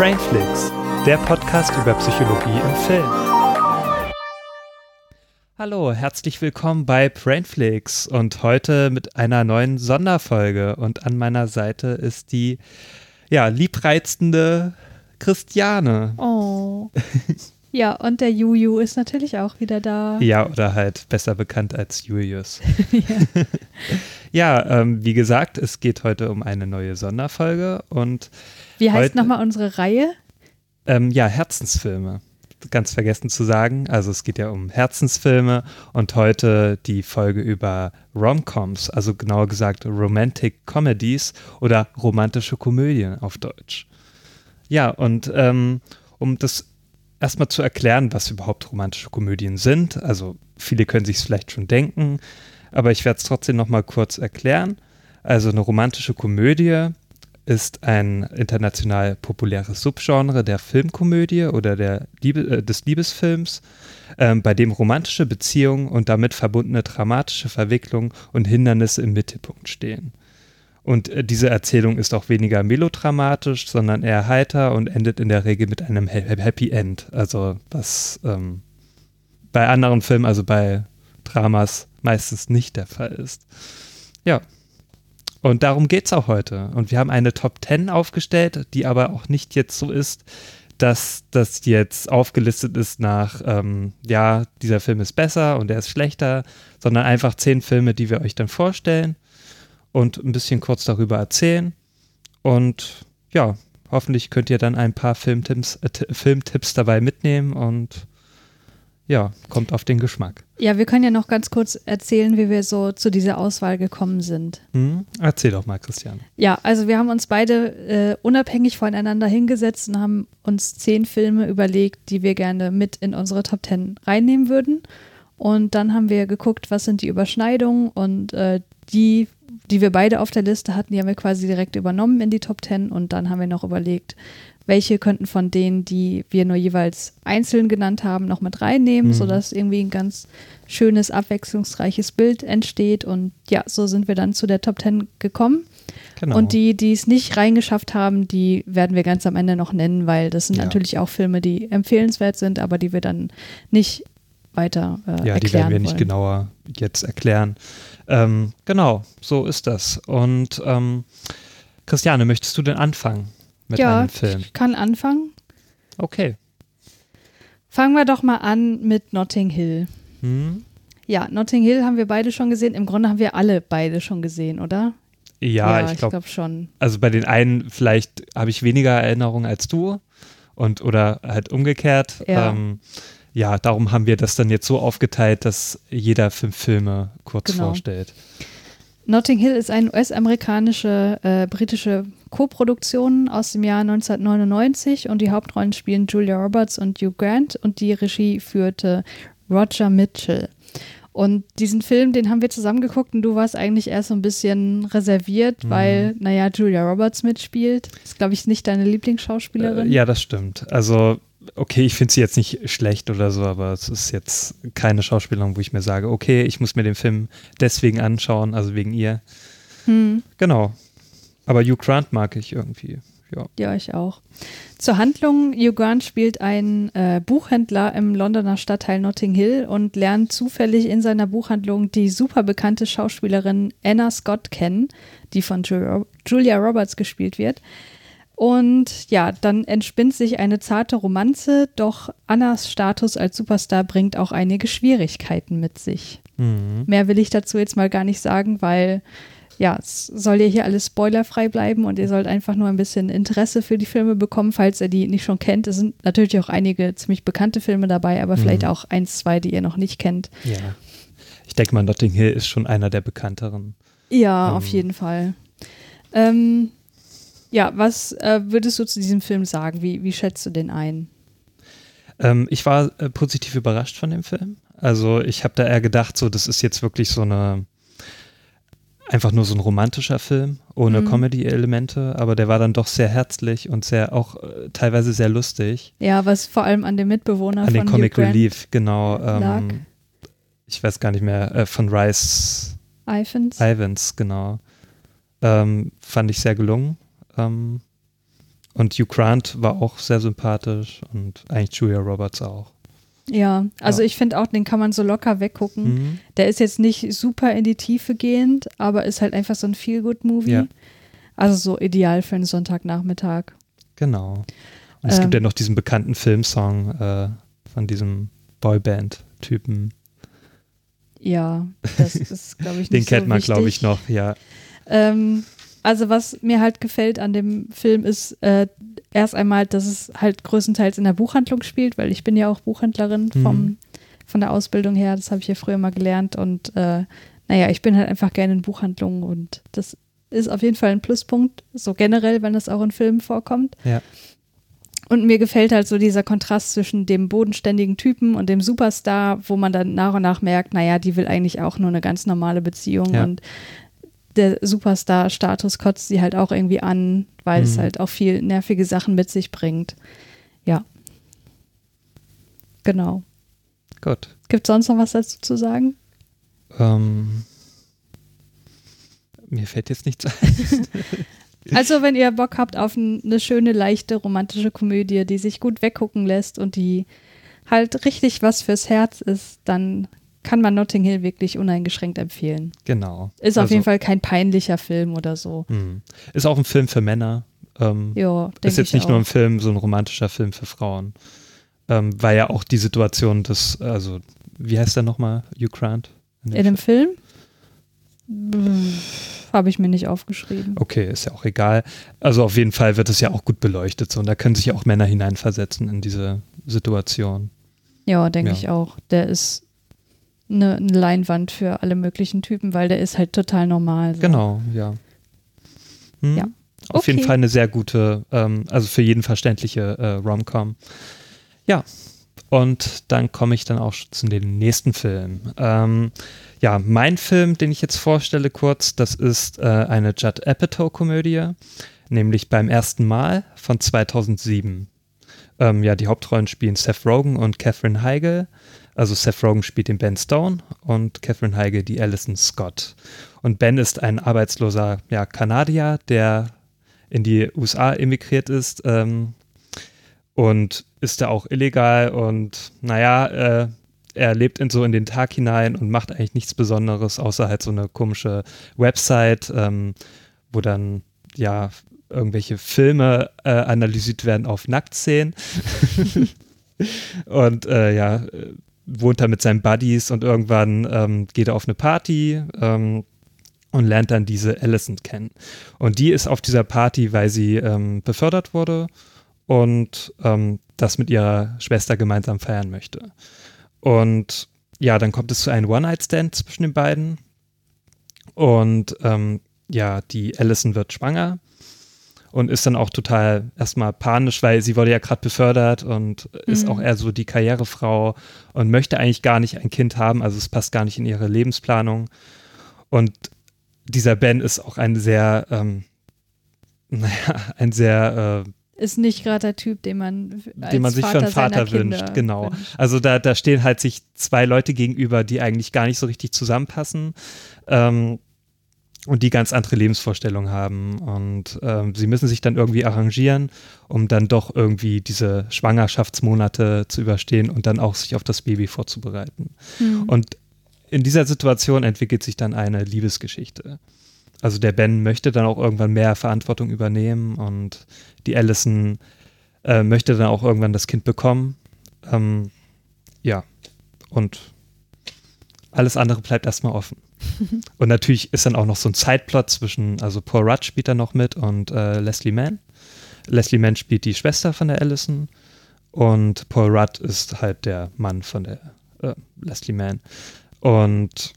Brainflix, der Podcast über Psychologie im Film. Hallo, herzlich willkommen bei Brainflix und heute mit einer neuen Sonderfolge. Und an meiner Seite ist die ja, liebreizende Christiane. Oh. Ja, und der Juju ist natürlich auch wieder da. Ja, oder halt besser bekannt als Julius. ja, ja ähm, wie gesagt, es geht heute um eine neue Sonderfolge und. Wie heißt nochmal unsere Reihe? Ähm, ja, Herzensfilme. Ganz vergessen zu sagen. Also es geht ja um Herzensfilme und heute die Folge über Romcoms, also genauer gesagt Romantic Comedies oder romantische Komödien auf Deutsch. Ja, und ähm, um das erstmal zu erklären, was überhaupt romantische Komödien sind. Also viele können sich es vielleicht schon denken, aber ich werde es trotzdem nochmal kurz erklären. Also eine romantische Komödie ist ein international populäres Subgenre der Filmkomödie oder der Liebe, äh, des Liebesfilms, äh, bei dem romantische Beziehungen und damit verbundene dramatische Verwicklungen und Hindernisse im Mittelpunkt stehen. Und äh, diese Erzählung ist auch weniger melodramatisch, sondern eher heiter und endet in der Regel mit einem Happy End. Also was ähm, bei anderen Filmen, also bei Dramas, meistens nicht der Fall ist. Ja. Und darum geht es auch heute. Und wir haben eine Top 10 aufgestellt, die aber auch nicht jetzt so ist, dass das jetzt aufgelistet ist nach, ähm, ja, dieser Film ist besser und der ist schlechter, sondern einfach zehn Filme, die wir euch dann vorstellen und ein bisschen kurz darüber erzählen. Und ja, hoffentlich könnt ihr dann ein paar Filmtipps, äh, Filmtipps dabei mitnehmen und ja, kommt auf den Geschmack. Ja, wir können ja noch ganz kurz erzählen, wie wir so zu dieser Auswahl gekommen sind. Hm, erzähl doch mal, Christian. Ja, also wir haben uns beide äh, unabhängig voneinander hingesetzt und haben uns zehn Filme überlegt, die wir gerne mit in unsere Top Ten reinnehmen würden. Und dann haben wir geguckt, was sind die Überschneidungen und äh, die die wir beide auf der Liste hatten, die haben wir quasi direkt übernommen in die Top 10 und dann haben wir noch überlegt, welche könnten von denen, die wir nur jeweils einzeln genannt haben, noch mit reinnehmen, mhm. sodass irgendwie ein ganz schönes, abwechslungsreiches Bild entsteht. Und ja, so sind wir dann zu der Top 10 gekommen. Genau. Und die, die es nicht reingeschafft haben, die werden wir ganz am Ende noch nennen, weil das sind ja. natürlich auch Filme, die empfehlenswert sind, aber die wir dann nicht weiter äh, ja, erklären die werden wir wollen. nicht genauer jetzt erklären. Ähm, genau, so ist das. Und ähm, Christiane, möchtest du denn anfangen mit ja, einem Film? Ich kann anfangen. Okay. Fangen wir doch mal an mit Notting Hill. Hm? Ja, Notting Hill haben wir beide schon gesehen. Im Grunde haben wir alle beide schon gesehen, oder? Ja, ja ich glaube glaub schon. Also bei den einen vielleicht habe ich weniger Erinnerungen als du und oder halt umgekehrt. Ja. Ähm, ja, darum haben wir das dann jetzt so aufgeteilt, dass jeder fünf Filme kurz genau. vorstellt. Notting Hill ist eine US-amerikanische, äh, britische Co-Produktion aus dem Jahr 1999 und die Hauptrollen spielen Julia Roberts und Hugh Grant und die Regie führte Roger Mitchell. Und diesen Film, den haben wir zusammen geguckt und du warst eigentlich erst so ein bisschen reserviert, mhm. weil, naja, Julia Roberts mitspielt. Ist, glaube ich, nicht deine Lieblingsschauspielerin. Äh, ja, das stimmt. Also okay, ich finde sie jetzt nicht schlecht oder so, aber es ist jetzt keine Schauspielerin, wo ich mir sage, okay, ich muss mir den Film deswegen anschauen, also wegen ihr. Hm. Genau. Aber Hugh Grant mag ich irgendwie. Ja. ja, ich auch. Zur Handlung, Hugh Grant spielt einen äh, Buchhändler im Londoner Stadtteil Notting Hill und lernt zufällig in seiner Buchhandlung die super bekannte Schauspielerin Anna Scott kennen, die von Julia Roberts gespielt wird. Und ja, dann entspinnt sich eine zarte Romanze, doch Annas Status als Superstar bringt auch einige Schwierigkeiten mit sich. Mhm. Mehr will ich dazu jetzt mal gar nicht sagen, weil ja, es soll ja hier alles spoilerfrei bleiben und ihr sollt einfach nur ein bisschen Interesse für die Filme bekommen, falls ihr die nicht schon kennt. Es sind natürlich auch einige ziemlich bekannte Filme dabei, aber mhm. vielleicht auch eins, zwei, die ihr noch nicht kennt. Ja. Ich denke mal, Notting Hill ist schon einer der bekannteren. Ja, ähm. auf jeden Fall. Ähm, ja, was äh, würdest du zu diesem Film sagen? Wie, wie schätzt du den ein? Ähm, ich war äh, positiv überrascht von dem Film. Also ich habe da eher gedacht, so das ist jetzt wirklich so eine einfach nur so ein romantischer Film ohne mhm. Comedy-Elemente, aber der war dann doch sehr herzlich und sehr auch äh, teilweise sehr lustig. Ja, was vor allem an dem Mitbewohner an den Comic Relief genau. Ähm, ich weiß gar nicht mehr äh, von Rice Ivans. Ivans genau. Ähm, fand ich sehr gelungen. Ähm, Und Hugh Grant war auch sehr sympathisch und eigentlich Julia Roberts auch. Ja, also Ja. ich finde auch, den kann man so locker weggucken. Mhm. Der ist jetzt nicht super in die Tiefe gehend, aber ist halt einfach so ein Feel-Good-Movie. Ja. Also so ideal für einen Sonntagnachmittag. Genau. Und es Ähm. gibt ja noch diesen bekannten Filmsong äh, von diesem Boyband-Typen. Ja, das ist, glaube ich, nicht Den kennt so man, glaube ich, noch, ja. Ähm, also was mir halt gefällt an dem Film ist äh, erst einmal, dass es halt größtenteils in der Buchhandlung spielt, weil ich bin ja auch Buchhändlerin Mhm. vom, von der Ausbildung her. Das habe ich ja früher mal gelernt und äh, naja, ich bin halt einfach gerne in Buchhandlungen und das ist auf jeden Fall ein Pluspunkt, so generell, wenn das auch in Filmen vorkommt. Ja. Und mir gefällt halt so dieser Kontrast zwischen dem bodenständigen Typen und dem Superstar, wo man dann nach und nach merkt, naja, die will eigentlich auch nur eine ganz normale Beziehung Ja. und der Superstar-Status kotzt sie halt auch irgendwie an, weil es Mhm. halt auch viel nervige Sachen mit sich bringt. Ja. Genau. Gut. Gibt es sonst noch was dazu zu sagen? Ähm, mir fällt jetzt nichts ein. Also, wenn ihr Bock habt auf eine schöne, leichte, romantische Komödie, die sich gut weggucken lässt und die halt richtig was fürs Herz ist, dann kann man Notting Hill wirklich uneingeschränkt empfehlen. Genau. Ist auf Also, jeden Fall kein peinlicher Film oder so. mh. Ist auch ein Film für Männer. Ähm, Ja, denke ist jetzt ich nicht auch. nur ein Film, so ein romantischer Film für Frauen. Ähm, weil ja auch die Situation des, also, wie heißt der nochmal, Hugh Grant? In dem In dem Film? Habe ich mir nicht aufgeschrieben. Okay, ist ja auch egal. Also auf jeden Fall wird es ja auch gut beleuchtet so und da können sich auch Männer hineinversetzen in diese Situation. Ja, denke Ja. ich auch. Der ist eine, eine Leinwand für alle möglichen Typen, weil der ist halt total normal. So. Genau, ja. Hm? Ja. Auf jeden Okay. Fall eine sehr gute, ähm, also für jeden verständliche äh, Rom-Com. Ja, und dann komme ich dann auch zu dem nächsten Film. Ähm, ja, mein Film, den ich jetzt vorstelle kurz, das ist äh, eine Judd Apatow-Komödie, nämlich beim ersten Mal von 2007. Ähm, ja, die Hauptrollen spielen Seth Rogen und Catherine Heigl. Also Seth Rogen spielt den Ben Stone und Catherine Heigl die Alison Scott. Und Ben ist ein arbeitsloser ja, Kanadier, der in die USA emigriert ist ähm, und ist da auch illegal und naja, äh, er lebt in so in den Tag hinein und macht eigentlich nichts Besonderes, außer halt so eine komische Website, ähm, wo dann ja irgendwelche Filme äh, analysiert werden auf Nacktszenen. und äh, ja, äh, wohnt da mit seinen Buddies und irgendwann ähm, geht er auf eine Party ähm, und lernt dann diese Allison kennen. Und die ist auf dieser Party, weil sie ähm, befördert wurde und ähm, das mit ihrer Schwester gemeinsam feiern möchte. Und ja, dann kommt es zu einem One-Night-Stand zwischen den beiden. Und ähm, ja, die Allison wird schwanger und ist dann auch total erstmal panisch, weil sie wurde ja gerade befördert und ist Mhm. auch eher so die Karrierefrau und möchte eigentlich gar nicht ein Kind haben, also es passt gar nicht in ihre Lebensplanung. Und dieser Ben ist auch ein sehr, ähm, naja, ein sehr, äh, Ist nicht gerade der Typ, den man, den man sich für einen Vater Kinder wünscht, genau. wünscht. Also da, da stehen halt sich zwei Leute gegenüber, die eigentlich gar nicht so richtig zusammenpassen ähm, und die ganz andere Lebensvorstellungen haben. Und ähm, sie müssen sich dann irgendwie arrangieren, um dann doch irgendwie diese Schwangerschaftsmonate zu überstehen und dann auch sich auf das Baby vorzubereiten. Hm. Und in dieser Situation entwickelt sich dann eine Liebesgeschichte. Also der Ben möchte dann auch irgendwann mehr Verantwortung übernehmen und die Allison äh, möchte dann auch irgendwann das Kind bekommen. Ähm, ja, und alles andere bleibt erstmal offen. und natürlich ist dann auch noch so ein Zeitplot zwischen, also Paul Rudd spielt da noch mit und äh, Leslie Mann. Leslie Mann spielt die Schwester von der Allison und Paul Rudd ist halt der Mann von der äh, Leslie Mann. Und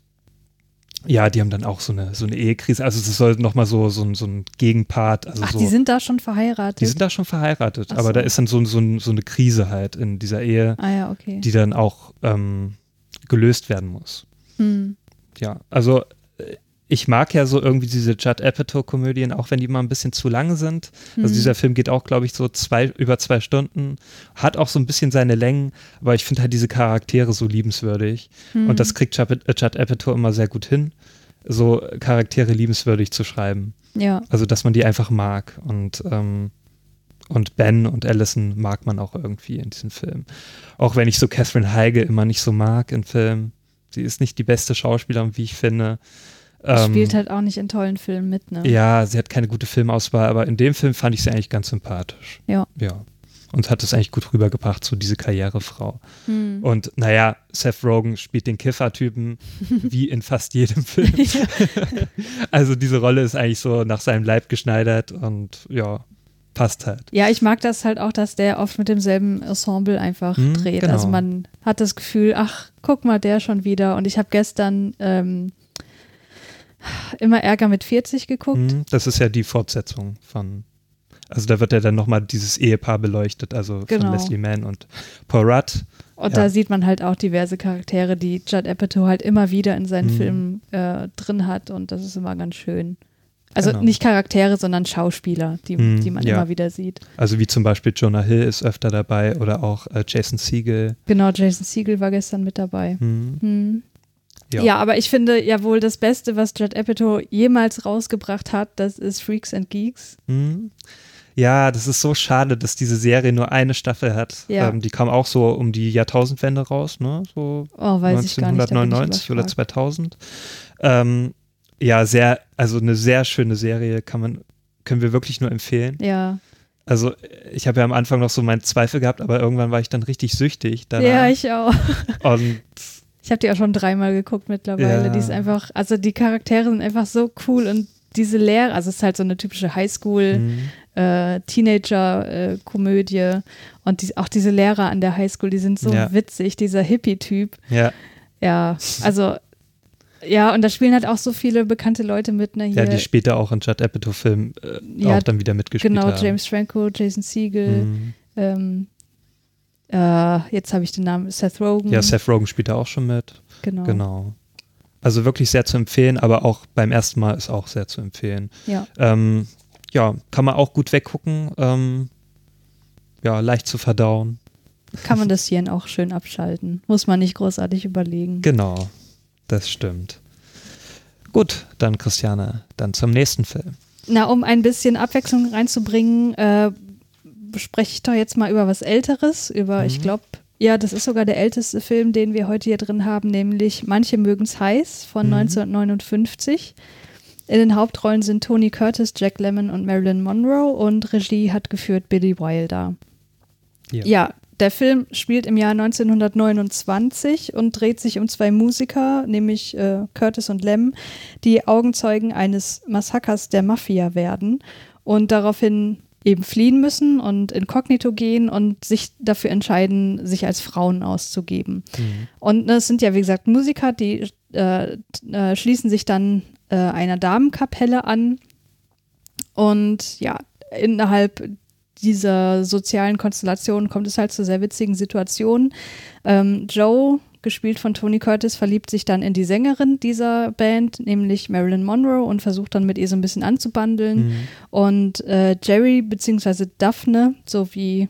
ja, die haben dann auch so eine, so eine Ehekrise. Also es soll nochmal so, so, ein- so ein Gegenpart. Also Ach, so, die sind da schon verheiratet? die sind da schon verheiratet, Ach aber so. da ist dann so, so, so eine Krise halt in dieser Ehe, ah ja, okay. die dann auch ähm, gelöst werden muss. Hm. Ja, also äh, ich mag ja so irgendwie diese Judd Apatow-Komödien, auch wenn die mal ein bisschen zu lang sind. Also Hm. dieser Film geht auch, glaube ich, so zwei, über zwei Stunden, hat auch so ein bisschen seine Längen, aber ich finde halt diese Charaktere so liebenswürdig. Hm. Und das kriegt Judd, äh, Judd Apatow immer sehr gut hin, so Charaktere liebenswürdig zu schreiben. Ja, Also, dass man die einfach mag. Und ähm, und Ben und Allison mag man auch irgendwie in diesem Film. Auch wenn ich so Catherine Heige immer nicht so mag in Filmen. Sie ist nicht die beste Schauspielerin, wie ich finde. Ähm, spielt halt auch nicht in tollen Filmen mit, ne? Ja, sie hat keine gute Filmauswahl, aber in dem Film fand ich sie eigentlich ganz sympathisch. Ja. Ja. Und hat es eigentlich gut rübergebracht, so diese Karrierefrau. Hm. Und naja, Seth Rogen spielt den Kiffer-Typen wie in fast jedem Film. also diese Rolle ist eigentlich so nach seinem Leib geschneidert und ja, passt halt. Ja, ich mag das halt auch, dass der oft mit demselben Ensemble einfach hm, dreht. Genau. Also man hat das Gefühl, ach, guck mal, der schon wieder. Und ich habe gestern ähm, immer Ärger mit 40 geguckt. Hm, das ist ja die Fortsetzung von. Also da wird ja dann nochmal dieses Ehepaar beleuchtet, also genau. von Leslie Mann und Paul Rudd. Und ja. da sieht man halt auch diverse Charaktere, die Judd Apatow halt immer wieder in seinen hm. Filmen äh, drin hat und das ist immer ganz schön. Also genau. nicht Charaktere, sondern Schauspieler, die, mm, die man ja. immer wieder sieht. Also wie zum Beispiel Jonah Hill ist öfter dabei oder auch äh, Jason Siegel. Genau, Jason Siegel war gestern mit dabei. Mm. Mm. Ja. ja. aber ich finde ja wohl das Beste, was Judd Apatow jemals rausgebracht hat, das ist Freaks and Geeks. Mhm. Ja, das ist so schade, dass diese Serie nur eine Staffel hat. Ja. Ähm, die kam auch so um die Jahrtausendwende raus, ne? So oh, weiß 1999 ich oder 2000. Ähm, ja, sehr, also eine sehr schöne Serie, kann man, können wir wirklich nur empfehlen. Ja. Also ich habe ja am Anfang noch so meinen Zweifel gehabt, aber irgendwann war ich dann richtig süchtig. Danach. Ja, ich auch. Und ich habe die auch schon dreimal geguckt mittlerweile. Ja. Die ist einfach, also die Charaktere sind einfach so cool und diese Lehre, also es ist halt so eine typische Highschool, mhm. äh, Teenager-Komödie äh, und die, auch diese Lehrer an der Highschool, die sind so ja. witzig, dieser Hippie-Typ. Ja. Ja, also ja, und da spielen halt auch so viele bekannte Leute mit. Ne, ja, die später auch in Judd Apatow-Filmen äh, ja, auch dann wieder mitgespielt genau, haben. Genau, James Franco, Jason Siegel. Mhm. Ähm, äh, jetzt habe ich den Namen, Seth Rogen. Ja, Seth Rogen spielt da auch schon mit. Genau. Genau. Also wirklich sehr zu empfehlen, aber auch beim ersten Mal ist auch sehr zu empfehlen. Ja. Ähm, ja, kann man auch gut weggucken. Ähm, ja, leicht zu verdauen. Kann man das Hirn auch schön abschalten. Muss man nicht großartig überlegen. Genau. Das stimmt. Gut, dann Christiane, dann zum nächsten Film. Na, um ein bisschen Abwechslung reinzubringen, äh, spreche ich doch jetzt mal über was Älteres, über, mhm. ich glaube, ja, das ist sogar der älteste Film, den wir heute hier drin haben, nämlich Manche mögen's heiß von mhm. 1959. In den Hauptrollen sind Tony Curtis, Jack Lemmon und Marilyn Monroe und Regie hat geführt Billy Wilder. Ja. ja, der Film spielt im Jahr 1929 und dreht sich um zwei Musiker, nämlich äh, Curtis und Lem, die Augenzeugen eines Massakers der Mafia werden und daraufhin eben fliehen müssen und inkognito gehen und sich dafür entscheiden, sich als Frauen auszugeben. Mhm. Und ne, es sind ja, wie gesagt, Musiker, die äh, äh, schließen sich dann äh, einer Damenkapelle an und ja, innerhalb dieser sozialen Konstellation kommt es halt zu sehr witzigen Situationen. Ähm, Joe, gespielt von Tony Curtis, verliebt sich dann in die Sängerin dieser Band, nämlich Marilyn Monroe, und versucht dann mit ihr so ein bisschen anzubandeln. Mhm. Und äh, Jerry bzw. Daphne, so wie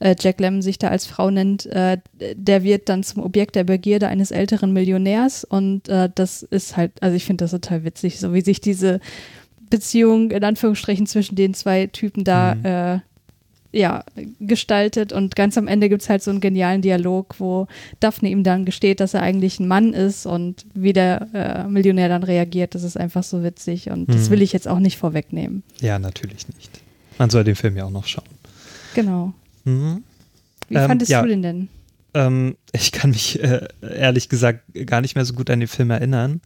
äh, Jack Lemmon sich da als Frau nennt, äh, der wird dann zum Objekt der Begierde eines älteren Millionärs. Und äh, das ist halt, also ich finde das total witzig, so wie sich diese Beziehung in Anführungsstrichen zwischen den zwei Typen da mhm. Ja, gestaltet und ganz am Ende gibt es halt so einen genialen Dialog, wo Daphne ihm dann gesteht, dass er eigentlich ein Mann ist und wie der äh, Millionär dann reagiert, das ist einfach so witzig und mhm. das will ich jetzt auch nicht vorwegnehmen. Ja, natürlich nicht. Man soll den Film ja auch noch schauen. Genau. Mhm. Wie ähm, fandest ja, du den denn? Ähm, ich kann mich äh, ehrlich gesagt gar nicht mehr so gut an den Film erinnern.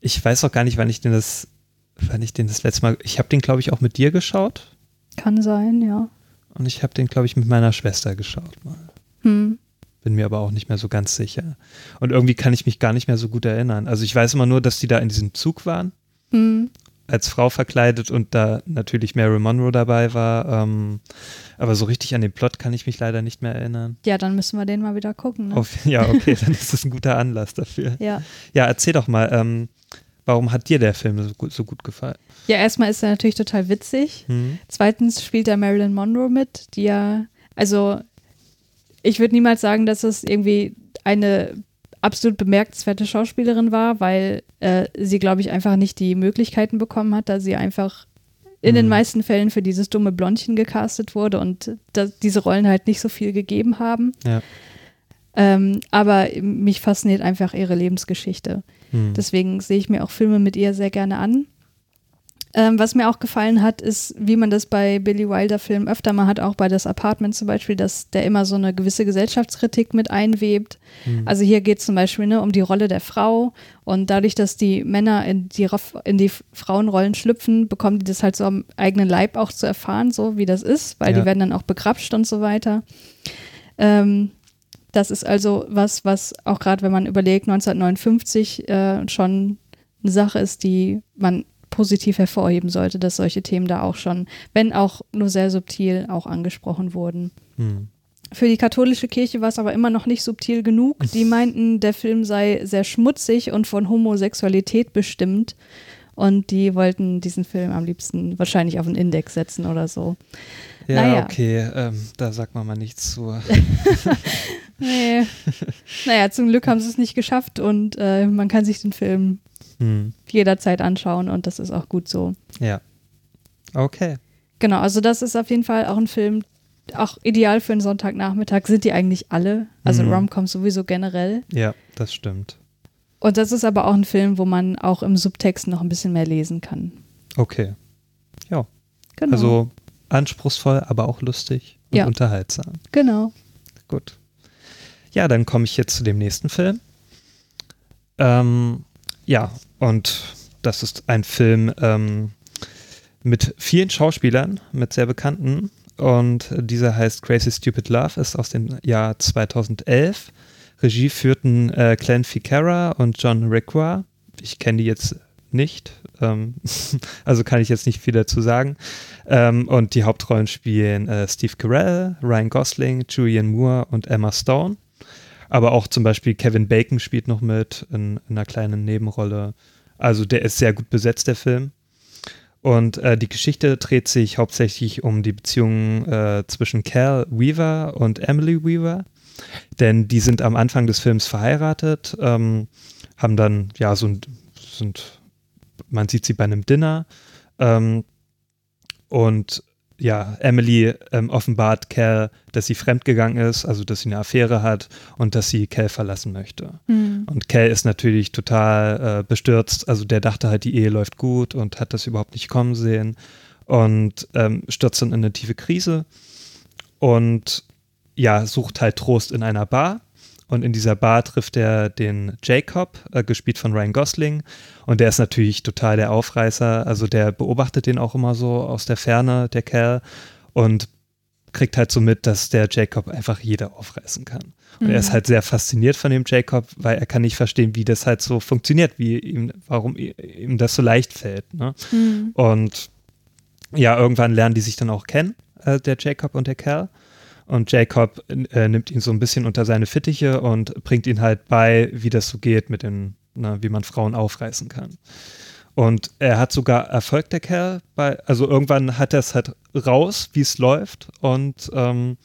Ich weiß auch gar nicht, wann ich den das, wann ich den das letzte Mal, ich habe den glaube ich auch mit dir geschaut. Kann sein, ja. Und ich habe den, glaube ich, mit meiner Schwester geschaut mal. Hm. Bin mir aber auch nicht mehr so ganz sicher. Und irgendwie kann ich mich gar nicht mehr so gut erinnern. Also ich weiß immer nur, dass die da in diesem Zug waren. Hm. Als Frau verkleidet und da natürlich Mary Monroe dabei war. Ähm, aber so richtig an den Plot kann ich mich leider nicht mehr erinnern. Ja, dann müssen wir den mal wieder gucken. Ne? Auf, ja, okay, dann ist das ein guter Anlass dafür. Ja. Ja, erzähl doch mal, ähm, warum hat dir der Film so gut, so gut gefallen? Ja, erstmal ist er natürlich total witzig. Mhm. Zweitens spielt da Marilyn Monroe mit, die ja, also ich würde niemals sagen, dass es irgendwie eine absolut bemerkenswerte Schauspielerin war, weil äh, sie, glaube ich, einfach nicht die Möglichkeiten bekommen hat, da sie einfach in Mhm. den meisten Fällen für dieses dumme Blondchen gecastet wurde und diese Rollen halt nicht so viel gegeben haben. Ja. Ähm, aber mich fasziniert einfach ihre Lebensgeschichte. Hm. Deswegen sehe ich mir auch Filme mit ihr sehr gerne an. Ähm, was mir auch gefallen hat, ist, wie man das bei Billy Wilder-Filmen öfter mal hat, auch bei Das Apartment zum Beispiel, dass der immer so eine gewisse Gesellschaftskritik mit einwebt. Hm. Also hier geht es zum Beispiel ne, um die Rolle der Frau und dadurch, dass die Männer in die, in die Frauenrollen schlüpfen, bekommen die das halt so am eigenen Leib auch zu erfahren, so wie das ist, weil Ja. die werden dann auch begrapscht und so weiter. Ähm, das ist also was, was auch gerade, wenn man überlegt, 1959 äh, schon eine Sache ist, die man positiv hervorheben sollte, dass solche Themen da auch schon, wenn auch nur sehr subtil, auch angesprochen wurden. Hm. Für die katholische Kirche war es aber immer noch nicht subtil genug. Die meinten, der Film sei sehr schmutzig und von Homosexualität bestimmt. Und die wollten diesen Film am liebsten wahrscheinlich auf einen Index setzen oder so. Ja, Naja. okay, ähm, da sagt man mal nichts zu. Nee. naja, zum Glück haben sie es nicht geschafft und äh, man kann sich den Film Hm. jederzeit anschauen und das ist auch gut so. Ja. Okay. Genau, also das ist auf jeden Fall auch ein Film, auch ideal für einen Sonntagnachmittag sind die eigentlich alle. Also Mhm. Romcoms sowieso generell. Ja, das stimmt. Und das ist aber auch ein Film, wo man auch im Subtext noch ein bisschen mehr lesen kann. Okay. Ja. Genau. Also anspruchsvoll, aber auch lustig und Ja. unterhaltsam. genau. Gut. Ja, dann komme ich jetzt zu dem nächsten Film. Ähm, ja, und das ist ein Film ähm, mit vielen Schauspielern, mit sehr bekannten. Und dieser heißt Crazy Stupid Love, ist aus dem Jahr 2011. Regie führten äh, Glenn Ficarra und John Requa. Ich kenne die jetzt nicht, ähm, also kann ich jetzt nicht viel dazu sagen. Ähm, und die Hauptrollen spielen äh, Steve Carell, Ryan Gosling, Julianne Moore und Emma Stone. Aber auch zum Beispiel Kevin Bacon spielt noch mit in, in einer kleinen Nebenrolle. Also der ist sehr gut besetzt, der Film. Und äh, die Geschichte dreht sich hauptsächlich um die Beziehung äh, zwischen Cal Weaver und Emily Weaver. Denn die sind am Anfang des Films verheiratet, ähm, haben dann, ja, so ein, sind, man sieht sie bei einem Dinner. Ähm, und ja, Emily ähm, offenbart Cal, dass sie fremdgegangen ist, also dass sie eine Affäre hat und dass sie Cal verlassen möchte. Hm. Und Cal ist natürlich total äh, bestürzt. Also der dachte halt, die Ehe läuft gut und hat das überhaupt nicht kommen sehen und ähm, stürzt dann in eine tiefe Krise und ja, sucht halt Trost in einer Bar. Und in dieser Bar trifft er den Jacob, äh, gespielt von Ryan Gosling. Und der ist natürlich total der Aufreißer. Also der beobachtet den auch immer so aus der Ferne, der Kerl. Und kriegt halt so mit, dass der Jacob einfach jeder aufreißen kann. Und er ist Mhm. halt sehr fasziniert von dem Jacob, weil er kann nicht verstehen, wie das halt so funktioniert, wie ihm, warum ihm das so leicht fällt. Ne? Hm. Und ja, irgendwann lernen die sich dann auch kennen, äh, der Jacob und der Kerl. Und Jacob äh, nimmt ihn so ein bisschen unter seine Fittiche und bringt ihn halt bei, wie das so geht mit den, na, wie man Frauen aufreißen kann. Und er hat sogar Erfolg, der Kerl, bei, also irgendwann hat er es halt raus, wie es läuft und ähm,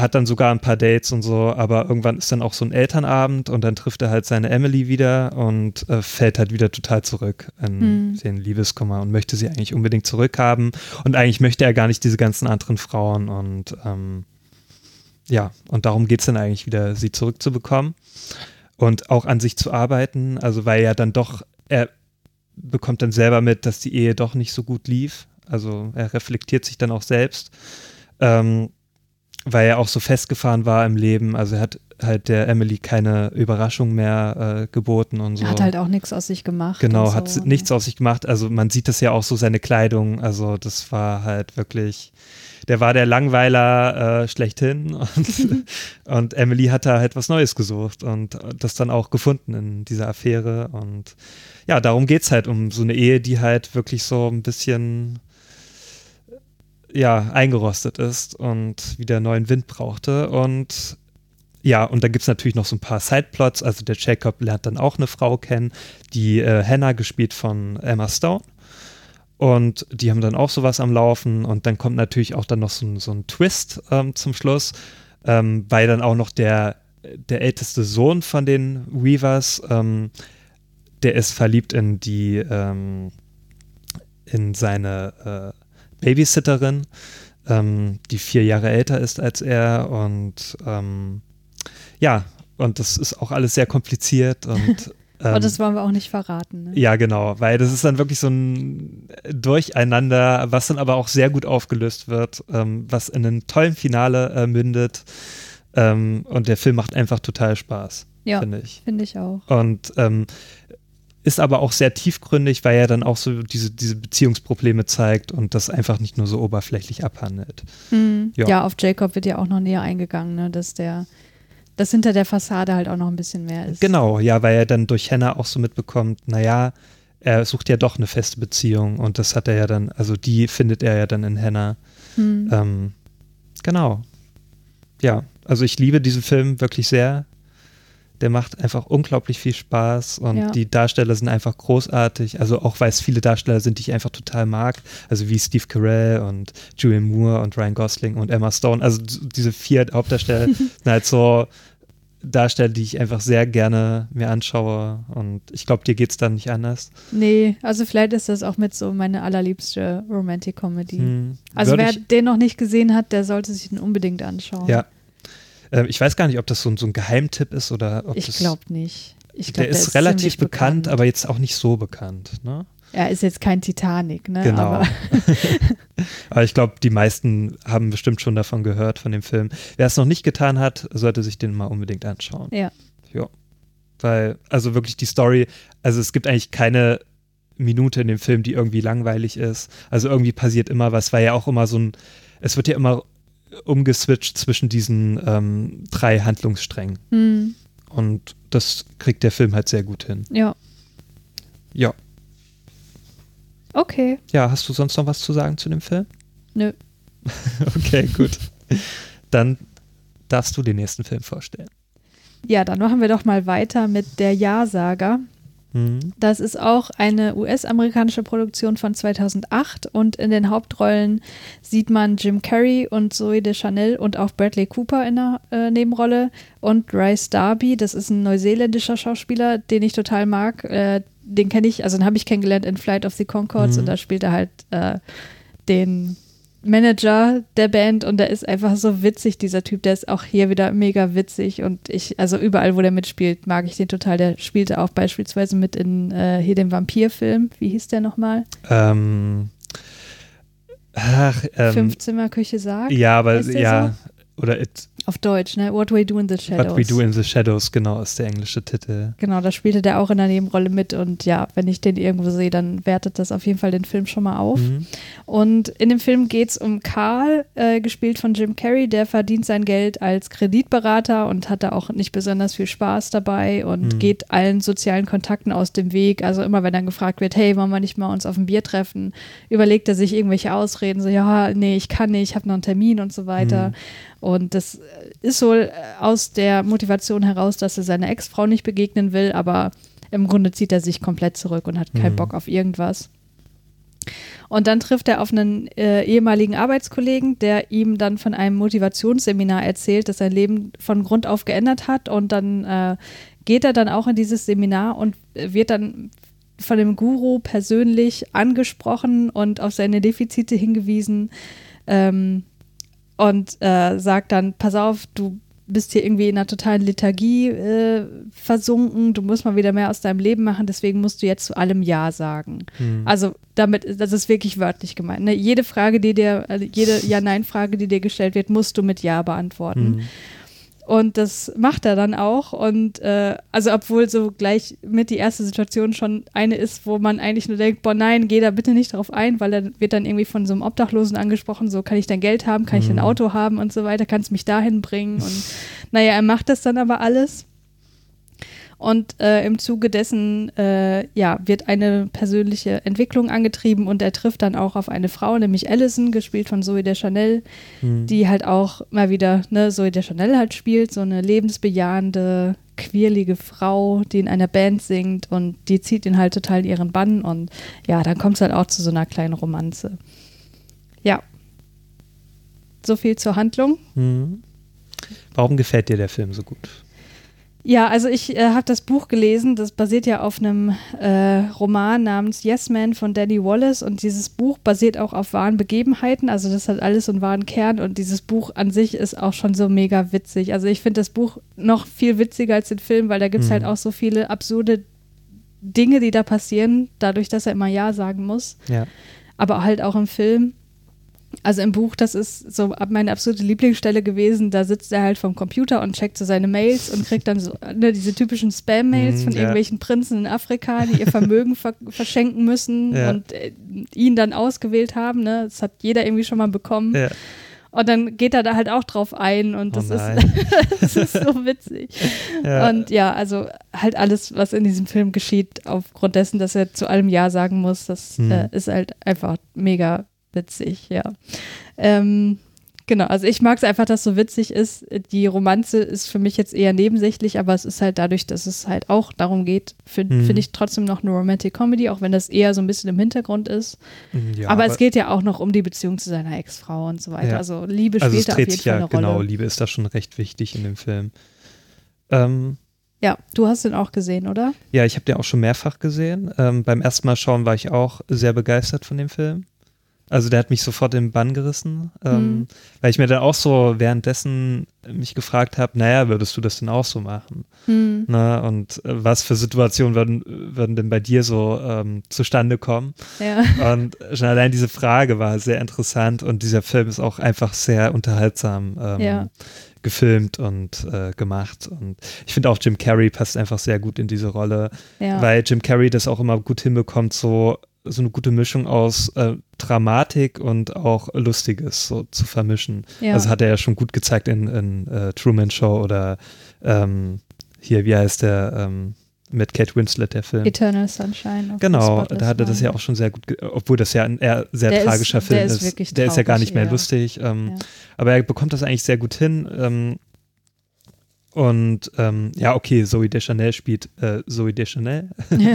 hat dann sogar ein paar Dates und so, aber irgendwann ist dann auch so ein Elternabend und dann trifft er halt seine Emily wieder und äh, fällt halt wieder total zurück in Mhm. den Liebeskummer und möchte sie eigentlich unbedingt zurückhaben. Und eigentlich möchte er gar nicht diese ganzen anderen Frauen und ähm, ja, und darum geht es dann eigentlich wieder, sie zurückzubekommen und auch an sich zu arbeiten, also weil er dann doch, er bekommt dann selber mit, dass die Ehe doch nicht so gut lief, also er reflektiert sich dann auch selbst, ähm, weil er auch so festgefahren war im Leben, also er hat halt der Emily keine Überraschung mehr äh, geboten und so. Hat halt auch nichts aus sich gemacht. Genau, hat so. nichts aus sich gemacht. Also man sieht das ja auch so, seine Kleidung. Also das war halt wirklich, der war der Langweiler äh, schlechthin und, und Emily hat da halt was Neues gesucht und das dann auch gefunden in dieser Affäre. Und ja, darum geht es halt um so eine Ehe, die halt wirklich so ein bisschen ja, eingerostet ist und wieder neuen Wind brauchte. Und ja, und da gibt es natürlich noch so ein paar Sideplots. Also der Jacob lernt dann auch eine Frau kennen, die äh, Hannah gespielt von Emma Stone. Und die haben dann auch sowas am Laufen. Und dann kommt natürlich auch dann noch so, ein- so ein Twist ähm, zum Schluss, ähm, weil dann auch noch der, der älteste Sohn von den Weavers, ähm, der ist verliebt in die, ähm, in seine äh, Babysitterin, ähm, die vier Jahre älter ist als er und ähm, ja, und das ist auch alles sehr kompliziert und aber das wollen wir auch nicht verraten. Ne? Ja, genau, weil das ist dann wirklich so ein Durcheinander, was dann aber auch sehr gut aufgelöst wird, ähm, was in einem tollen Finale äh, mündet. Ähm, und der Film macht einfach total Spaß, ja, finde ich. Finde ich auch. Und ähm, ist aber auch sehr tiefgründig, weil er dann auch so diese, diese Beziehungsprobleme zeigt und das einfach nicht nur so oberflächlich abhandelt. Mhm. Ja. ja. auf Jacob wird ja auch noch näher eingegangen, ne? dass der dass hinter der Fassade halt auch noch ein bisschen mehr ist. Genau, ja, weil er dann durch Hannah auch so mitbekommt, naja, er sucht ja doch eine feste Beziehung und das hat er ja dann, also die findet er ja dann in Hannah. Hm. Ähm, genau. Ja, also ich liebe diesen Film wirklich sehr. Der macht einfach unglaublich viel Spaß und ja. die Darsteller sind einfach großartig. Also auch weil es viele Darsteller sind, die ich einfach total mag. Also wie Steve Carell und Julian Moore und Ryan Gosling und Emma Stone. Also diese vier Hauptdarsteller sind halt so Darsteller, die ich einfach sehr gerne mir anschaue. Und ich glaube, dir geht es dann nicht anders. Nee, also vielleicht ist das auch mit so meine allerliebste Romantic Comedy. Hm. Also Würde wer den noch nicht gesehen hat, der sollte sich den unbedingt anschauen. Ja. Äh, ich weiß gar nicht, ob das so, so ein Geheimtipp ist oder ob Ich glaube nicht. Ich glaub, der, der, ist, ist relativ bekannt, bekannt, aber jetzt auch nicht so bekannt. Ne? Er ist jetzt kein Titanic, ne? Genau. Aber, Aber ich glaube, die meisten haben bestimmt schon davon gehört, von dem Film. Wer es noch nicht getan hat, sollte sich den mal unbedingt anschauen. Ja. Ja. Weil, also wirklich die Story, also es gibt eigentlich keine Minute in dem Film, die irgendwie langweilig ist. Also irgendwie passiert immer was, weil ja auch immer so ein, es wird ja immer umgeswitcht zwischen diesen ähm, drei Handlungssträngen. Mhm. Und das kriegt der Film halt sehr gut hin. Ja. Ja. Okay. Ja, hast du sonst noch was zu sagen zu dem Film? Nö. okay, gut. Dann darfst du den nächsten Film vorstellen. Ja, dann machen wir doch mal weiter mit Der Ja-Sager. Mhm. Das ist auch eine US-amerikanische Produktion von 2008 und in den Hauptrollen sieht man Jim Carrey und Zoe de Chanel und auch Bradley Cooper in der äh, Nebenrolle und Rice Darby, das ist ein neuseeländischer Schauspieler, den ich total mag. Äh, den kenne ich, also den habe ich kennengelernt in Flight of the Concords mhm. und da spielt er halt äh, den Manager der Band und der ist einfach so witzig, dieser Typ. Der ist auch hier wieder mega witzig und ich, also überall, wo der mitspielt, mag ich den total. Der spielte auch beispielsweise mit in äh, hier dem Vampirfilm. Wie hieß der nochmal? Ähm. Ach, ähm, Fünfzimmerküche sagt. Ja, aber ja, so? oder it, auf Deutsch, ne? What We Do in the Shadows. What We Do in the Shadows, genau, ist der englische Titel. Genau, da spielte der auch in der Nebenrolle mit und ja, wenn ich den irgendwo sehe, dann wertet das auf jeden Fall den Film schon mal auf. Mhm. Und in dem Film geht es um Carl, äh, gespielt von Jim Carrey, der verdient sein Geld als Kreditberater und hat da auch nicht besonders viel Spaß dabei und mhm. geht allen sozialen Kontakten aus dem Weg. Also immer, wenn dann gefragt wird, hey, wollen wir nicht mal uns auf ein Bier treffen, überlegt er sich irgendwelche Ausreden, so, ja, nee, ich kann nicht, ich habe noch einen Termin und so weiter. Mhm. Und das ist wohl aus der Motivation heraus, dass er seiner Ex-Frau nicht begegnen will, aber im Grunde zieht er sich komplett zurück und hat keinen mhm. Bock auf irgendwas. Und dann trifft er auf einen äh, ehemaligen Arbeitskollegen, der ihm dann von einem Motivationsseminar erzählt, das sein Leben von Grund auf geändert hat. Und dann äh, geht er dann auch in dieses Seminar und wird dann von dem Guru persönlich angesprochen und auf seine Defizite hingewiesen. Ähm, und äh, sagt dann, pass auf, du bist hier irgendwie in einer totalen Lethargie äh, versunken, du musst mal wieder mehr aus deinem Leben machen, deswegen musst du jetzt zu allem Ja sagen. Mhm. Also damit, das ist wirklich wörtlich gemeint. Ne? Jede Frage, die dir, also jede Ja-Nein-Frage, die dir gestellt wird, musst du mit Ja beantworten. Mhm. Und das macht er dann auch. Und äh, also, obwohl so gleich mit die erste Situation schon eine ist, wo man eigentlich nur denkt, boah, nein, geh da bitte nicht drauf ein, weil er wird dann irgendwie von so einem Obdachlosen angesprochen, so kann ich dein Geld haben, kann ich ein mhm. Auto haben und so weiter, kannst mich dahin bringen. Und naja, er macht das dann aber alles. Und äh, im Zuge dessen äh, ja, wird eine persönliche Entwicklung angetrieben und er trifft dann auch auf eine Frau, nämlich Allison, gespielt von Zoe de Chanel, mhm. die halt auch mal wieder, ne, Zoe de Chanel halt spielt, so eine lebensbejahende, quirlige Frau, die in einer Band singt und die zieht ihn halt total in ihren Bann und ja, dann kommt es halt auch zu so einer kleinen Romanze. Ja. So viel zur Handlung. Mhm. Warum gefällt dir der Film so gut? Ja, also ich äh, habe das Buch gelesen, das basiert ja auf einem äh, Roman namens Yes Man von Danny Wallace und dieses Buch basiert auch auf wahren Begebenheiten, also das hat alles einen wahren Kern und dieses Buch an sich ist auch schon so mega witzig. Also ich finde das Buch noch viel witziger als den Film, weil da gibt es halt Mhm. auch so viele absurde Dinge, die da passieren, dadurch, dass er immer Ja sagen muss, Ja. aber halt auch im Film. Also im Buch, das ist so meine absolute Lieblingsstelle gewesen. Da sitzt er halt vom Computer und checkt so seine Mails und kriegt dann so ne, diese typischen Spam-Mails Mhm, von ja. irgendwelchen Prinzen in Afrika, die ihr Vermögen ver verschenken müssen Ja. und äh, ihn dann ausgewählt haben. Ne? Das hat jeder irgendwie schon mal bekommen. Ja. Und dann geht er da halt auch drauf ein und Oh das, ist, nein. das ist so witzig. Ja. Und ja, also halt alles, was in diesem Film geschieht, aufgrund dessen, dass er zu allem Ja sagen muss, das Mhm. äh, ist halt einfach mega witzig, ja. Ähm, genau, also ich mag es einfach, dass es so witzig ist. Die Romanze ist für mich jetzt eher nebensächlich, aber es ist halt dadurch, dass es halt auch darum geht, finde Mhm. find ich trotzdem noch eine Romantic Comedy, auch wenn das eher so ein bisschen im Hintergrund ist. ja, aber, es geht ja auch noch um die Beziehung zu seiner Ex-Frau und so weiter. Ja. Also Liebe also spielt da auf jeden Fall ja, eine Rolle. genau, Liebe ist da schon recht wichtig in dem Film. Ähm, Ja, du hast den auch gesehen, oder? Ja, ich habe den auch schon mehrfach gesehen. Ähm, beim ersten Mal schauen war ich auch sehr begeistert von dem Film. Also der hat mich sofort in den Bann gerissen, ähm, Mhm. weil ich mir dann auch so währenddessen mich gefragt habe, naja, würdest du das denn auch so machen? Hm. Ne? Und äh, was für Situationen würden, würden denn bei dir so ähm, zustande kommen? Ja. Und schon allein diese Frage war sehr interessant und dieser Film ist auch einfach sehr unterhaltsam ähm, Ja. gefilmt und äh, gemacht. Und ich finde auch Jim Carrey passt einfach sehr gut in diese Rolle, ja. weil Jim Carrey das auch immer gut hinbekommt, so, so eine gute Mischung aus äh, Dramatik und auch Lustiges so zu vermischen. ja. Also hat er ja schon gut gezeigt in, in äh, Truman Show oder ähm, hier, wie heißt der, ähm, mit Kate Winslet, der Film. Eternal Sunshine. Genau, da hat er das ja auch schon sehr gut, obwohl das ja ein eher sehr Der ist- tragischer Film der ist ist. der ist ja gar traurig nicht mehr eher. lustig. Ähm, Ja. Aber er bekommt das eigentlich sehr gut hin. Und ähm, ja, okay, Zoe Deschanel spielt äh, Zoe Deschanel. Ja.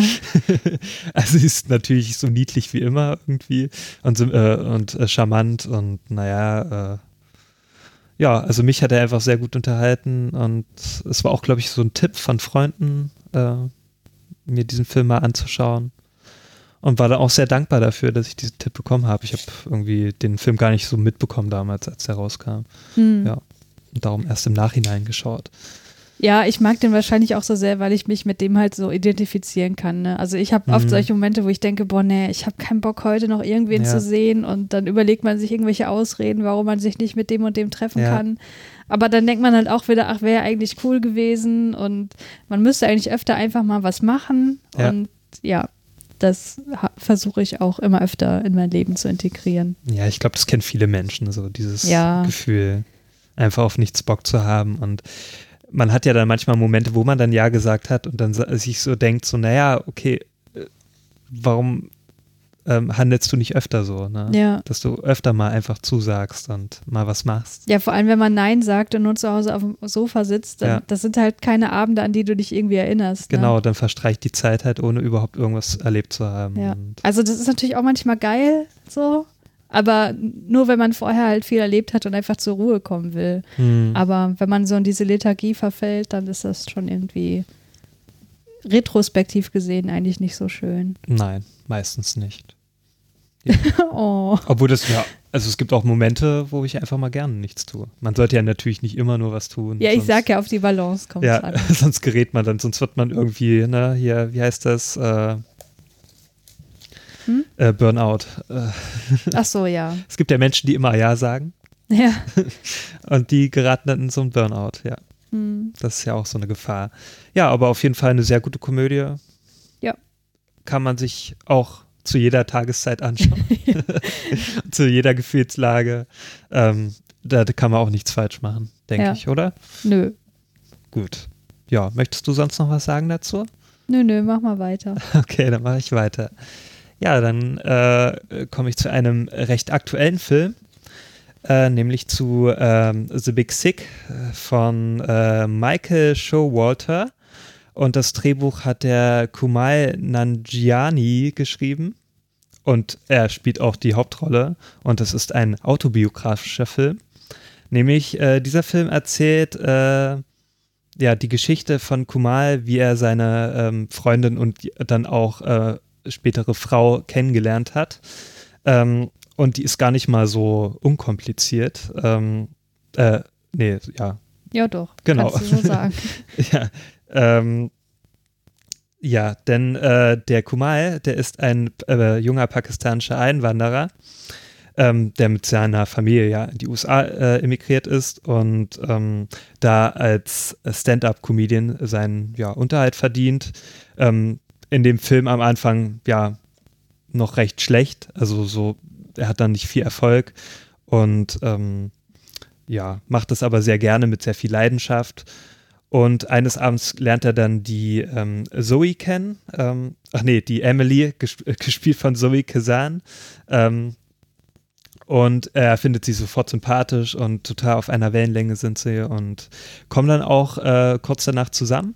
also sie ist natürlich so niedlich wie immer irgendwie und, äh, und äh, charmant und naja, äh, ja, also mich hat er einfach sehr gut unterhalten und es war auch, glaube ich, so ein Tipp von Freunden, äh, mir diesen Film mal anzuschauen. Und war dann auch sehr dankbar dafür, dass ich diesen Tipp bekommen habe. Ich habe irgendwie den Film gar nicht so mitbekommen damals, als er rauskam. Hm. Ja. Und darum erst im Nachhinein geschaut. Ja, ich mag den wahrscheinlich auch so sehr, weil ich mich mit dem halt so identifizieren kann. Ne? Also ich habe oft Mhm. solche Momente, wo ich denke, boah, nee, ich habe keinen Bock heute noch irgendwen Ja. zu sehen und dann überlegt man sich irgendwelche Ausreden, warum man sich nicht mit dem und dem treffen Ja. kann. Aber dann denkt man halt auch wieder, ach, wäre eigentlich cool gewesen und man müsste eigentlich öfter einfach mal was machen Ja. und ja, das versuche ich auch immer öfter in mein Leben zu integrieren. Ja, ich glaube, das kennen viele Menschen, so dieses Ja. Gefühl, einfach auf nichts Bock zu haben. Und man hat ja dann manchmal Momente, wo man dann Ja gesagt hat und dann sich so denkt, so, naja, okay, äh, warum ähm, handelst du nicht öfter so, ne? Ja. Dass du öfter mal einfach zusagst und mal was machst. Ja, vor allem, wenn man Nein sagt und nur zu Hause auf dem Sofa sitzt, dann, Ja. das sind halt keine Abende, an die du dich irgendwie erinnerst. Ne? Genau, dann verstreicht die Zeit halt, ohne überhaupt irgendwas erlebt zu haben. Ja. Also das ist natürlich auch manchmal geil, so, aber nur wenn man vorher halt viel erlebt hat und einfach zur Ruhe kommen will. hm, Aber wenn man so in diese Lethargie verfällt, dann ist das schon irgendwie retrospektiv gesehen eigentlich nicht so schön. nein, meistens nicht. oh. Obwohl das, ja, also es gibt auch Momente, wo ich einfach mal gerne nichts tue. Man sollte ja natürlich nicht immer nur was tun. Ja, ich sag ja, auf die Balance kommt Ja, an. sonst gerät man dann, sonst wird man irgendwie, ne, hier, wie heißt das? Äh, Hm? äh, Burnout. Äh, Ach so, ja. es gibt ja Menschen, die immer Ja sagen Ja. und die geraten dann in so einen Burnout, ja. Hm. Das ist ja auch so eine Gefahr. Ja, aber auf jeden Fall eine sehr gute Komödie. Ja. Kann man sich auch zu jeder Tageszeit anschauen. zu jeder Gefühlslage. Ähm, da kann man auch nichts falsch machen, denke Ja. ich, oder? Nö. Gut. Ja, möchtest du sonst noch was sagen dazu? Nö, nö, mach mal weiter. Okay, dann mache ich weiter. Ja, dann äh, komme ich zu einem recht aktuellen Film, äh, nämlich zu ähm, The Big Sick von äh, Michael Showalter. Und das Drehbuch hat der Kumail Nanjiani geschrieben. Und er spielt auch die Hauptrolle. Und es ist ein autobiografischer Film. Nämlich, äh, dieser Film erzählt äh, ja, die Geschichte von Kumal, wie er seine ähm, Freundin und dann auch äh, spätere Frau kennengelernt hat. Ähm, und die ist gar nicht mal so unkompliziert. Ähm, äh, nee, ja. Ja, doch. Genau. Kannst du so sagen. ja, ähm, ja, denn äh, der Kumal, der ist ein äh, junger pakistanischer Einwanderer, ähm, der mit seiner Familie ja in die USA äh, emigriert ist und ähm, da als Stand-up-Comedian seinen ja, Unterhalt verdient. Ähm, in dem Film am Anfang ja noch recht schlecht, also so, er hat dann nicht viel Erfolg und ähm, ja, macht das aber sehr gerne mit sehr viel Leidenschaft. Und eines Abends lernt er dann die ähm, Zoe kennen. Ähm, ach nee, die Emily, gesp gespielt von Zoe Kazan. Ähm, und er findet sie sofort sympathisch und total auf einer Wellenlänge sind sie und kommen dann auch äh, kurz danach zusammen.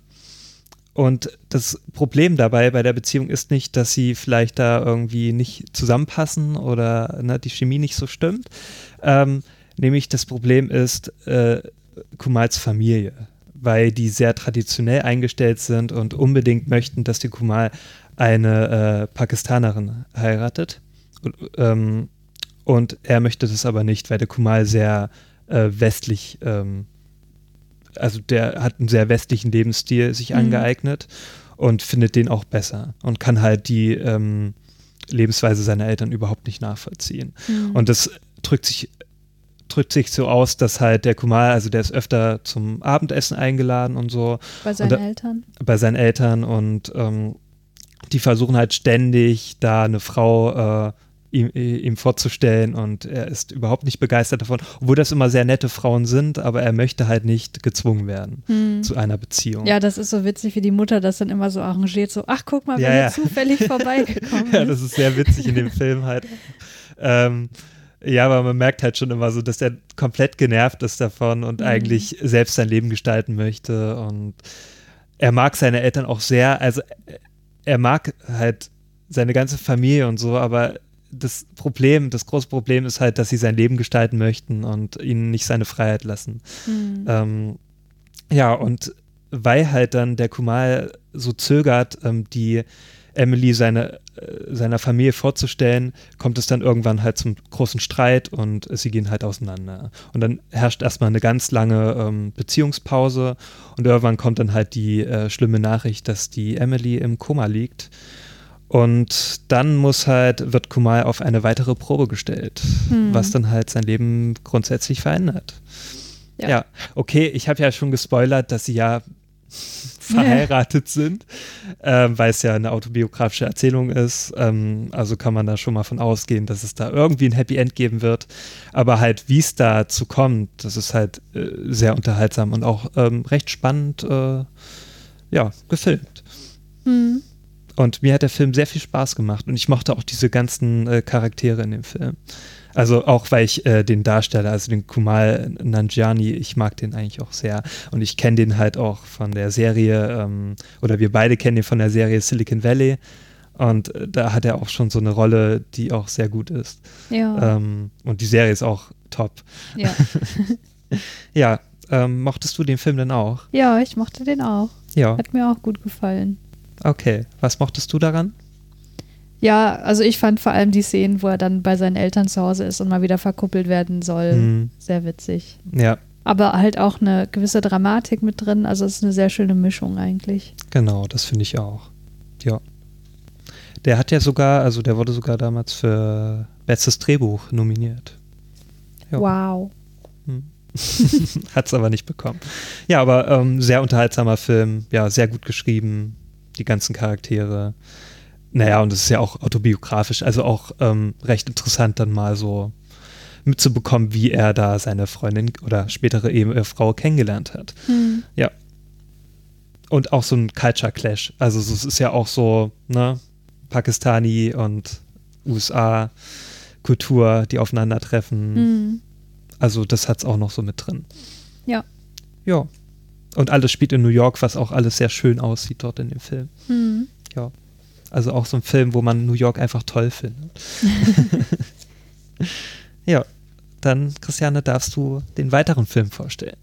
Und das Problem dabei bei der Beziehung ist nicht, dass sie vielleicht da irgendwie nicht zusammenpassen oder ne, die Chemie nicht so stimmt. Ähm, nämlich das Problem ist äh, Kumals Familie, weil die sehr traditionell eingestellt sind und unbedingt möchten, dass die Kumal eine äh, Pakistanerin heiratet. Und, ähm, und er möchte das aber nicht, weil der Kumal sehr äh, westlich, ähm, also der hat einen sehr westlichen Lebensstil sich mhm. angeeignet und findet den auch besser und kann halt die ähm, Lebensweise seiner Eltern überhaupt nicht nachvollziehen. Mhm. Und das drückt sich drückt sich so aus, dass halt der Kumal, also der ist öfter zum Abendessen eingeladen und so. Bei seinen da, Eltern? Bei seinen Eltern und ähm, die versuchen halt ständig da eine Frau äh, ihm, ihm, vorzustellen und er ist überhaupt nicht begeistert davon, obwohl das immer sehr nette Frauen sind, aber er möchte halt nicht gezwungen werden hm. zu einer Beziehung. Ja, das ist so witzig, wie die Mutter das dann immer so arrangiert, so, ach guck mal, ja, wenn ja. zufällig vorbeigekommen ist. Ja, das ist sehr witzig in dem Film halt. Ähm, ja, aber man merkt halt schon immer so, dass er komplett genervt ist davon und mhm. eigentlich selbst sein Leben gestalten möchte. Und er mag seine Eltern auch sehr. Also er mag halt seine ganze Familie und so, aber das Problem, das große Problem ist halt, dass sie sein Leben gestalten möchten und ihnen nicht seine Freiheit lassen. Mhm. Ähm, ja, und weil halt dann der Kumal so zögert, ähm, die Emily seine, äh, seiner Familie vorzustellen, kommt es dann irgendwann halt zum großen Streit und sie gehen halt auseinander. Und dann herrscht erstmal eine ganz lange ähm, Beziehungspause und irgendwann kommt dann halt die äh, schlimme Nachricht, dass die Emily im Koma liegt. Und dann muss halt, wird Kumal auf eine weitere Probe gestellt, hm. was dann halt sein Leben grundsätzlich verändert. Ja, ja. okay, ich habe ja schon gespoilert, dass sie ja verheiratet yeah. sind, ähm, weil es ja eine autobiografische Erzählung ist. Ähm, also kann man da schon mal von ausgehen, dass es da irgendwie ein Happy End geben wird. Aber halt, wie es dazu kommt, das ist halt äh, sehr unterhaltsam und auch ähm, recht spannend, äh, ja, gefilmt. Mhm. Und mir hat der Film sehr viel Spaß gemacht und ich mochte auch diese ganzen äh, Charaktere in dem Film. Also auch weil ich äh, den Darsteller, also den Kumal Nanjiani, ich mag den eigentlich auch sehr. Und ich kenne den halt auch von der Serie, ähm, oder wir beide kennen den von der Serie Silicon Valley. Und äh, da hat er auch schon so eine Rolle, die auch sehr gut ist. Ja. Ähm, und die Serie ist auch top. Ja. ja, ähm, mochtest du den Film denn auch? Ja, ich mochte den auch. Ja. Hat mir auch gut gefallen. Okay, was mochtest du daran? Ja, also ich fand vor allem die Szenen, wo er dann bei seinen Eltern zu Hause ist und mal wieder verkuppelt werden soll, mhm. sehr witzig. Ja. Aber halt auch eine gewisse Dramatik mit drin. Also es ist eine sehr schöne Mischung eigentlich. Genau, das finde ich auch. Ja. Der hat ja sogar, also der wurde sogar damals für bestes Drehbuch nominiert. Ja. Wow. Hm. hat es aber nicht bekommen. Ja, aber ähm, sehr unterhaltsamer Film, ja, sehr gut geschrieben, die ganzen Charaktere. Naja, und es ist ja auch autobiografisch, also auch ähm, recht interessant dann mal so mitzubekommen, wie er da seine Freundin oder spätere Ehefrau kennengelernt hat. Mhm. Ja. Und auch so ein Culture Clash. Also es ist ja auch so, ne, Pakistani und USA Kultur, die aufeinandertreffen. Mhm. Also das hat es auch noch so mit drin. Ja. Ja. Und alles spielt in New York, was auch alles sehr schön aussieht dort in dem Film. Mhm. Ja. Also auch so ein Film, wo man New York einfach toll findet. ja, dann, Christiane, darfst du den weiteren Film vorstellen.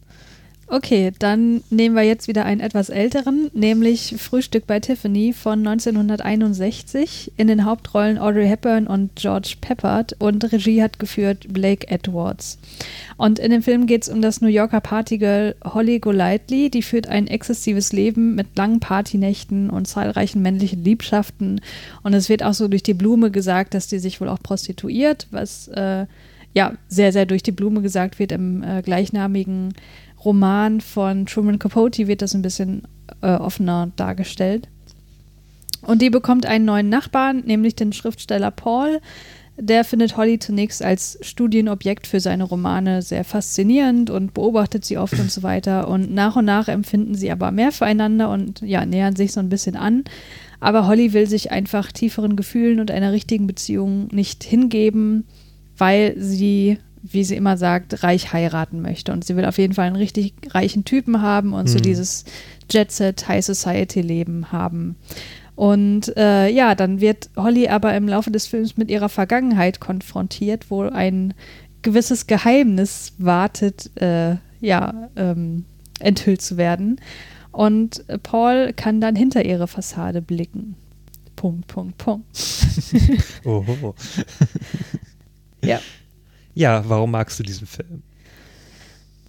Okay, dann nehmen wir jetzt wieder einen etwas älteren, nämlich Frühstück bei Tiffany von 1961. In den Hauptrollen Audrey Hepburn und George Peppard und Regie hat geführt Blake Edwards. Und in dem Film geht es um das New Yorker Partygirl Holly Golightly. Die führt ein exzessives Leben mit langen Partynächten und zahlreichen männlichen Liebschaften. Und es wird auch so durch die Blume gesagt, dass die sich wohl auch prostituiert, was äh, ja sehr, sehr durch die Blume gesagt wird im äh, gleichnamigen Roman von Truman Capote wird das ein bisschen äh, offener dargestellt. Und die bekommt einen neuen Nachbarn, nämlich den Schriftsteller Paul. Der findet Holly zunächst als Studienobjekt für seine Romane sehr faszinierend und beobachtet sie oft und so weiter. Und nach und nach empfinden sie aber mehr füreinander und ja, nähern sich so ein bisschen an. Aber Holly will sich einfach tieferen Gefühlen und einer richtigen Beziehung nicht hingeben, weil sie wie sie immer sagt, reich heiraten möchte. Und sie will auf jeden Fall einen richtig reichen Typen haben und mhm. so dieses Jet-Set, High Society-Leben haben. Und äh, ja, dann wird Holly aber im Laufe des Films mit ihrer Vergangenheit konfrontiert, wo ein gewisses Geheimnis wartet, äh, ja, ähm, enthüllt zu werden. Und Paul kann dann hinter ihre Fassade blicken. Punkt, Punkt, Punkt. Oho. ja. Ja, warum magst du diesen Film?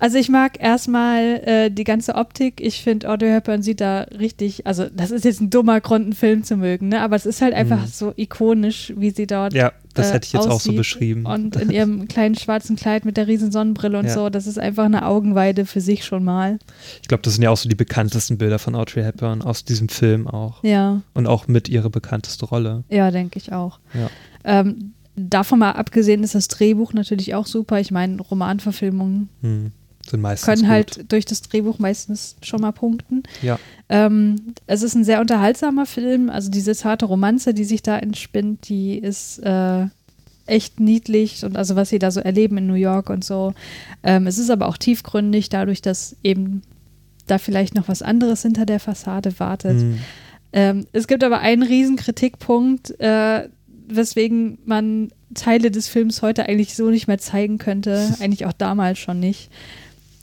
Also ich mag erstmal äh, die ganze Optik. Ich finde, Audrey Hepburn sieht da richtig, also das ist jetzt ein dummer Grund, einen Film zu mögen, ne? aber es ist halt einfach mhm. so ikonisch, wie sie dort Ja, das äh, hätte ich jetzt auch so beschrieben. Und in ihrem kleinen schwarzen Kleid mit der riesen Sonnenbrille und ja. so, das ist einfach eine Augenweide für sich schon mal. Ich glaube, das sind ja auch so die bekanntesten Bilder von Audrey Hepburn aus diesem Film auch. Ja. Und auch mit ihrer bekannteste Rolle. Ja, denke ich auch. Ja. Ähm, davon mal abgesehen ist das Drehbuch natürlich auch super. Ich meine, Romanverfilmungen hm, sind meistens können gut. halt durch das Drehbuch meistens schon mal punkten. Ja. Ähm, es ist ein sehr unterhaltsamer Film. Also diese zarte Romanze, die sich da entspinnt, die ist äh, echt niedlich und also was sie da so erleben in New York und so. Ähm, es ist aber auch tiefgründig, dadurch, dass eben da vielleicht noch was anderes hinter der Fassade wartet. Hm. Ähm, es gibt aber einen riesen Kritikpunkt, äh, weswegen man Teile des Films heute eigentlich so nicht mehr zeigen könnte, eigentlich auch damals schon nicht.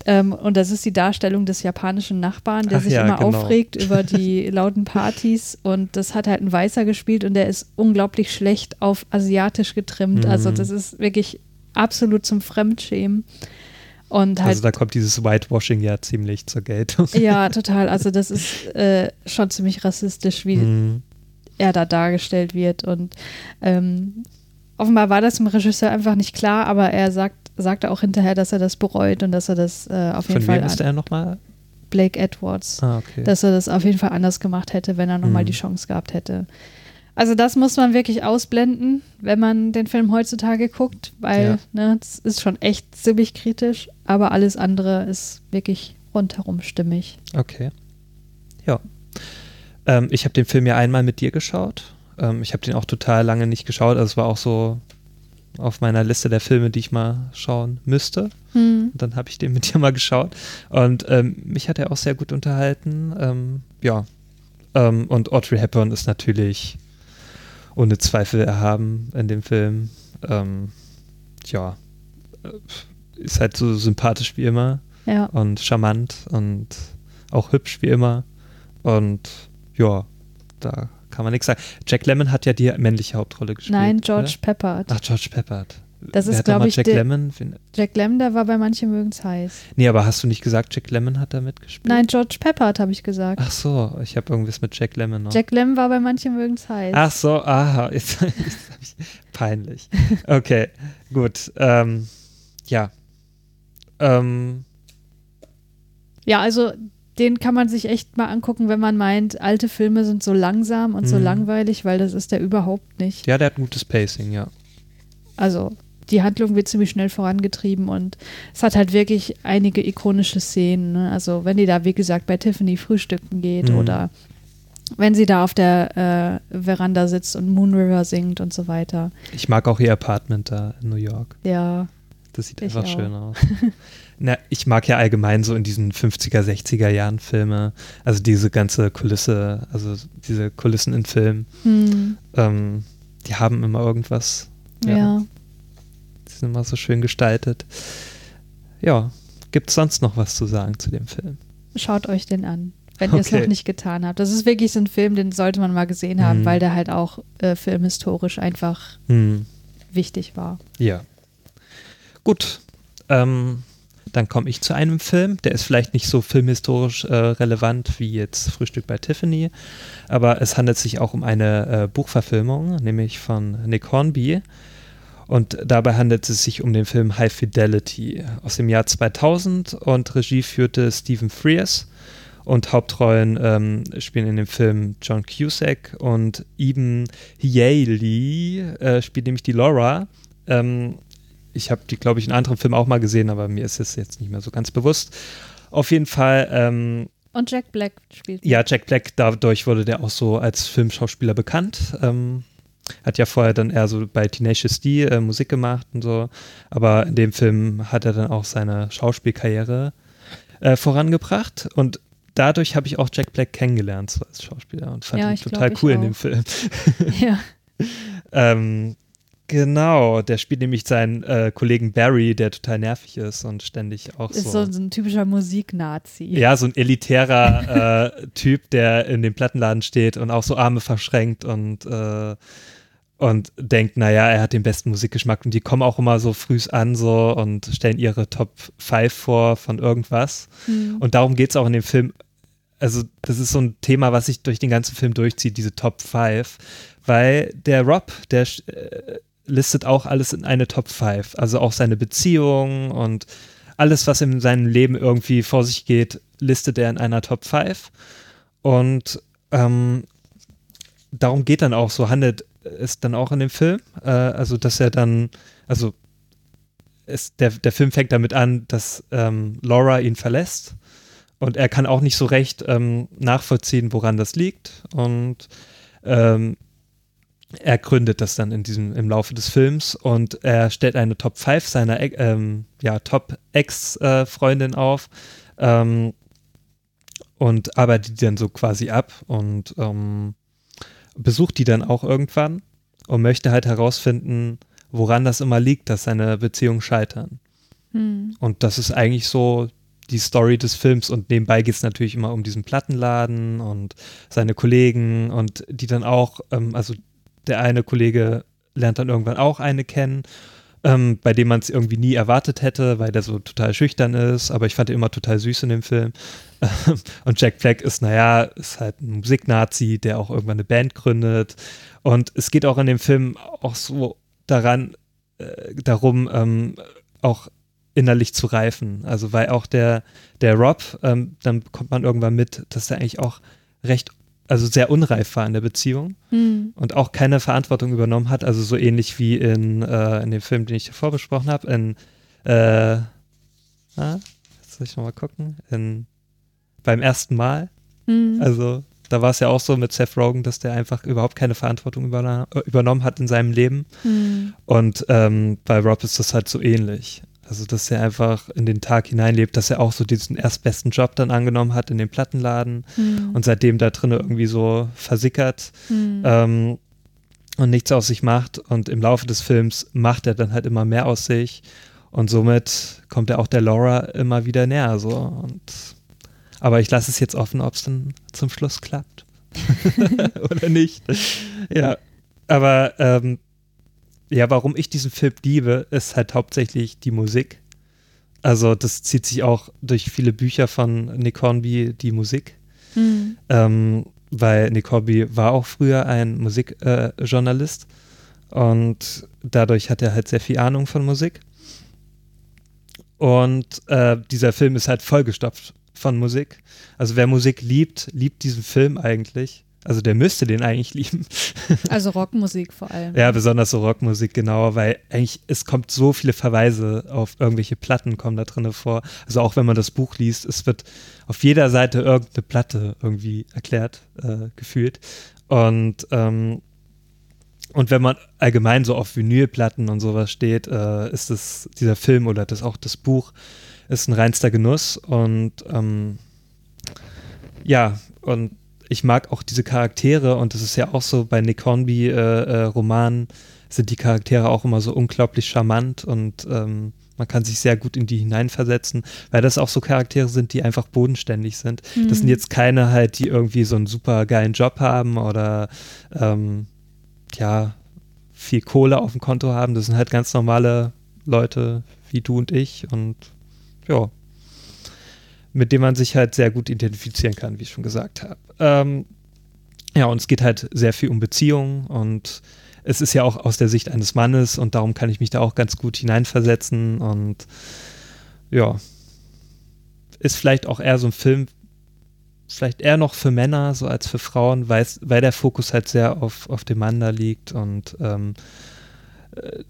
Ähm, und das ist die Darstellung des japanischen Nachbarn, der Ach sich ja, immer genau. aufregt über die lauten Partys. Und das hat halt ein Weißer gespielt und der ist unglaublich schlecht auf asiatisch getrimmt. Mhm. Also das ist wirklich absolut zum Fremdschämen. Und halt, also da kommt dieses Whitewashing ja ziemlich zur Geltung. Ja, total. Also das ist äh, schon ziemlich rassistisch, wie Mhm. Er da dargestellt wird. Und ähm, offenbar war das dem Regisseur einfach nicht klar, aber er sagt, sagte auch hinterher, dass er das bereut und dass er das äh, auf jeden Von Fall wem ist er nochmal? Blake Edwards, Ah, okay. dass er das auf jeden Fall anders gemacht hätte, wenn er nochmal Mhm. die Chance gehabt hätte. Also das muss man wirklich ausblenden, wenn man den Film heutzutage guckt, weil Ja. ne, es ist schon echt ziemlich kritisch, aber alles andere ist wirklich rundherum stimmig. Okay. Ja. Ähm, ich habe den Film ja einmal mit dir geschaut. Ähm, ich habe den auch total lange nicht geschaut. Also es war auch so auf meiner Liste der Filme, die ich mal schauen müsste. Hm. Dann habe ich den mit dir mal geschaut. Und ähm, mich hat er auch sehr gut unterhalten. Ähm, ja. Ähm, und Audrey Hepburn ist natürlich ohne Zweifel erhaben in dem Film. Ähm, ja. Äh, Ist halt so sympathisch wie immer Ja. und charmant und auch hübsch wie immer. Und ja, da kann man nichts sagen. Jack Lemmon hat ja die männliche Hauptrolle gespielt. Nein, George Oder? Peppard. Ach, George Peppard. Das Wer ist, glaube ich, Jack Lemmon. Jack Lemmon, der war bei manchen mögen's heiß. Nee, aber hast du nicht gesagt, Jack Lemmon hat da mitgespielt? Nein, George Peppard habe ich gesagt. Ach so, ich habe irgendwas mit Jack Lemmon noch. Jack Lemmon war bei manchen mögen's heiß. Ach so, aha, jetzt, jetzt ich, peinlich. Okay, gut. Ähm, ja. Ähm, Ja, also den kann man sich echt mal angucken, wenn man meint, alte Filme sind so langsam und so Mhm. langweilig, weil das ist der überhaupt nicht. ja, der hat gutes Pacing, ja. Also die Handlung wird ziemlich schnell vorangetrieben und es hat halt wirklich einige ikonische Szenen. Ne? Also wenn die da, wie gesagt, bei Tiffany frühstücken geht Mhm. oder wenn sie da auf der äh, Veranda sitzt und Moon River singt und so weiter. Ich mag auch ihr Apartment da in New York. Ja, Das sieht einfach auch. schön aus. Na, ich mag ja allgemein so in diesen 50er, 60er Jahren Filme, also diese ganze Kulisse, also diese Kulissen in Filmen, hm. ähm, die haben immer irgendwas, ja. die sind immer so schön gestaltet. Ja, Gibt es sonst noch was zu sagen zu dem Film? Schaut euch den an, wenn ihr es noch nicht getan habt. Das ist wirklich so ein Film, den sollte man mal gesehen haben, mhm. weil der halt auch äh, filmhistorisch einfach mhm. wichtig war. Ja. Gut. Ähm, dann komme ich zu einem Film, der ist vielleicht nicht so filmhistorisch äh, relevant wie jetzt Frühstück bei Tiffany, aber es handelt sich auch um eine äh, Buchverfilmung, nämlich von Nick Hornby. Und dabei handelt es sich um den Film High Fidelity aus dem Jahr 2000 und Regie führte Stephen Frears. Und Hauptrollen ähm, spielen in dem Film John Cusack und Eben Yaley äh, spielt nämlich die Laura. Ähm, ich habe die, glaube ich, in anderen Filmen auch mal gesehen, aber mir ist es jetzt nicht mehr so ganz bewusst. Auf jeden Fall. Ähm, und Jack Black spielt. Ja, Jack Black, dadurch wurde der auch so als Filmschauspieler bekannt. Ähm, hat ja vorher dann eher so bei Tenacious D äh, Musik gemacht und so. Aber in dem Film hat er dann auch seine Schauspielkarriere äh, vorangebracht. Und dadurch habe ich auch Jack Black kennengelernt so als Schauspieler und fand ja, ihn total cool in dem Film. ja. ähm, Genau, der spielt nämlich seinen äh, Kollegen Barry, der total nervig ist und ständig auch ist so. Ist so, ein typischer Musiknazi. Ja, so ein elitärer äh, Typ, der in dem Plattenladen steht und auch so Arme verschränkt und, äh, und denkt, naja, er hat den besten Musikgeschmack und die kommen auch immer so früh an so und stellen ihre Top 5 vor von irgendwas. Mhm. Und darum geht es auch in dem Film. Also, das ist so ein Thema, was sich durch den ganzen Film durchzieht, diese Top 5 weil der Rob, der äh, listet auch alles in eine Top 5. Also auch seine Beziehung und alles, was in seinem Leben irgendwie vor sich geht, listet er in einer Top 5. Und ähm, darum geht dann auch, so handelt es dann auch in dem Film. Äh, also, dass er dann, also ist, der, der Film fängt damit an, dass ähm, Laura ihn verlässt. Und er kann auch nicht so recht ähm, nachvollziehen, woran das liegt. Und ähm, er gründet das dann in diesem, im Laufe des Films und er stellt eine Top 5 seiner ähm, ja, Top-Ex-Freundin äh, auf ähm, und arbeitet die dann so quasi ab und ähm, besucht die dann auch irgendwann und möchte halt herausfinden, woran das immer liegt, dass seine Beziehungen scheitern. Hm. Und das ist eigentlich so die Story des Films und nebenbei geht es natürlich immer um diesen Plattenladen und seine Kollegen und die dann auch, ähm, also der eine Kollege lernt dann irgendwann auch eine kennen, ähm, bei dem man es irgendwie nie erwartet hätte, weil der so total schüchtern ist, aber ich fand ihn immer total süß in dem Film. und Jack Black ist, naja, ist halt ein Musiknazi, der auch irgendwann eine Band gründet. Und es geht auch in dem Film auch so daran, äh, darum, ähm, auch innerlich zu reifen. Also weil auch der, der Rob, ähm, dann kommt man irgendwann mit, dass er eigentlich auch recht also sehr unreif war in der Beziehung mhm. und auch keine Verantwortung übernommen hat, also so ähnlich wie in, äh, in dem Film, den ich davor besprochen habe, in äh, ah, jetzt soll ich nochmal gucken, in beim ersten Mal. Mhm. Also da war es ja auch so mit Seth Rogen, dass der einfach überhaupt keine Verantwortung übernommen hat in seinem Leben. Mhm. Und ähm, bei Rob ist das halt so ähnlich. Also, dass er einfach in den Tag hineinlebt, dass er auch so diesen erstbesten Job dann angenommen hat in dem Plattenladen mhm. und seitdem da drin irgendwie so versickert mhm. ähm, und nichts aus sich macht. Und im Laufe des Films macht er dann halt immer mehr aus sich und somit kommt er auch der Laura immer wieder näher. So. Und, aber ich lasse es jetzt offen, ob es dann zum Schluss klappt oder nicht. Ja, aber ähm, ja, warum ich diesen Film liebe, ist halt hauptsächlich die Musik. Also das zieht sich auch durch viele Bücher von Nick Hornby, die Musik. Mhm. Ähm, weil Nick Hornby war auch früher ein Musikjournalist äh, und dadurch hat er halt sehr viel Ahnung von Musik. Und äh, dieser Film ist halt vollgestopft von Musik. Also wer Musik liebt, liebt diesen Film eigentlich. Also der müsste den eigentlich lieben. Also Rockmusik vor allem. ja, besonders so Rockmusik, genau, weil eigentlich es kommt so viele Verweise auf irgendwelche Platten kommen da drin vor. Also auch wenn man das Buch liest, es wird auf jeder Seite irgendeine Platte irgendwie erklärt, äh, gefühlt. Und ähm, und wenn man allgemein so auf Vinylplatten und sowas steht, äh, ist es dieser Film oder das auch das Buch ist ein reinster Genuss und ähm, ja und ich mag auch diese Charaktere und das ist ja auch so bei Nick Hornby äh, äh, Romanen sind die Charaktere auch immer so unglaublich charmant und ähm, Man kann sich sehr gut in die hineinversetzen, weil das auch so Charaktere sind, die einfach bodenständig sind. Mhm. Das sind jetzt keine halt, die irgendwie so einen super geilen Job haben oder ähm, ja, viel Kohle auf dem Konto haben. Das sind halt ganz normale Leute wie du und ich und ja, mit dem man sich halt sehr gut identifizieren kann, wie ich schon gesagt habe. Ähm, ja, und es geht halt sehr viel um Beziehungen und es ist ja auch aus der Sicht eines Mannes und darum kann ich mich da auch ganz gut hineinversetzen und ja, ist vielleicht auch eher so ein Film, vielleicht eher noch für Männer so als für Frauen, weil, der Fokus halt sehr auf, auf dem Mann da liegt und ähm, äh,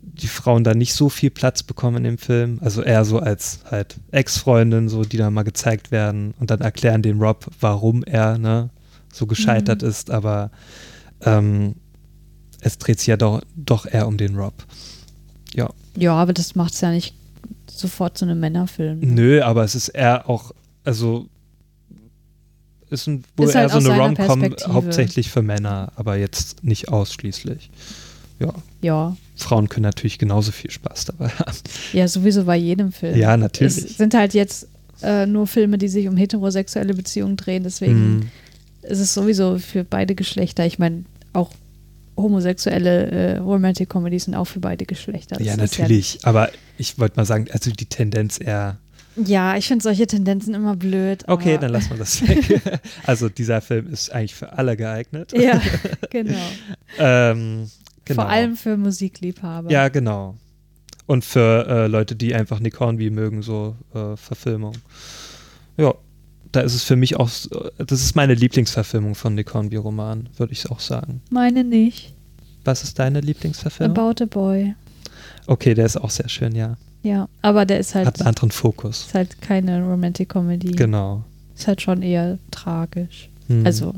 die Frauen da nicht so viel Platz bekommen in dem Film. Also eher so als halt Ex-Freundin, so, die da mal gezeigt werden und dann erklären dem Rob, warum er ne, so gescheitert mhm. ist, aber ähm, es dreht sich ja doch, doch eher um den Rob. Ja. Ja, aber das macht es ja nicht sofort zu einem Männerfilm. Ne? Nö, aber es ist eher auch, also ist ein, wohl ist halt eher so eine Rom-Com hauptsächlich für Männer, aber jetzt nicht ausschließlich. Ja. Ja. Frauen können natürlich genauso viel Spaß dabei haben. Ja, sowieso bei jedem Film. Ja, natürlich. Es sind halt jetzt äh, nur Filme, die sich um heterosexuelle Beziehungen drehen, deswegen mm. ist es sowieso für beide Geschlechter. Ich meine, auch homosexuelle äh, Romantic Comedies sind auch für beide Geschlechter. Das ja, natürlich. Ja aber ich wollte mal sagen, also die Tendenz eher. Ja, ich finde solche Tendenzen immer blöd. Okay, dann lassen wir das weg. also dieser Film ist eigentlich für alle geeignet. Ja, genau. ähm, genau. Vor allem für Musikliebhaber. Ja, genau. Und für äh, Leute, die einfach Nick Hornby mögen, so äh, Verfilmung. Ja, da ist es für mich auch, das ist meine Lieblingsverfilmung von Nick Hornby-Roman, würde ich auch sagen. Meine nicht. Was ist deine Lieblingsverfilmung? About a Boy. Okay, der ist auch sehr schön, ja. Ja, aber der ist halt. Hat einen anderen Fokus. Ist halt keine Romantic Comedy. Genau. Ist halt schon eher tragisch. Hm. Also.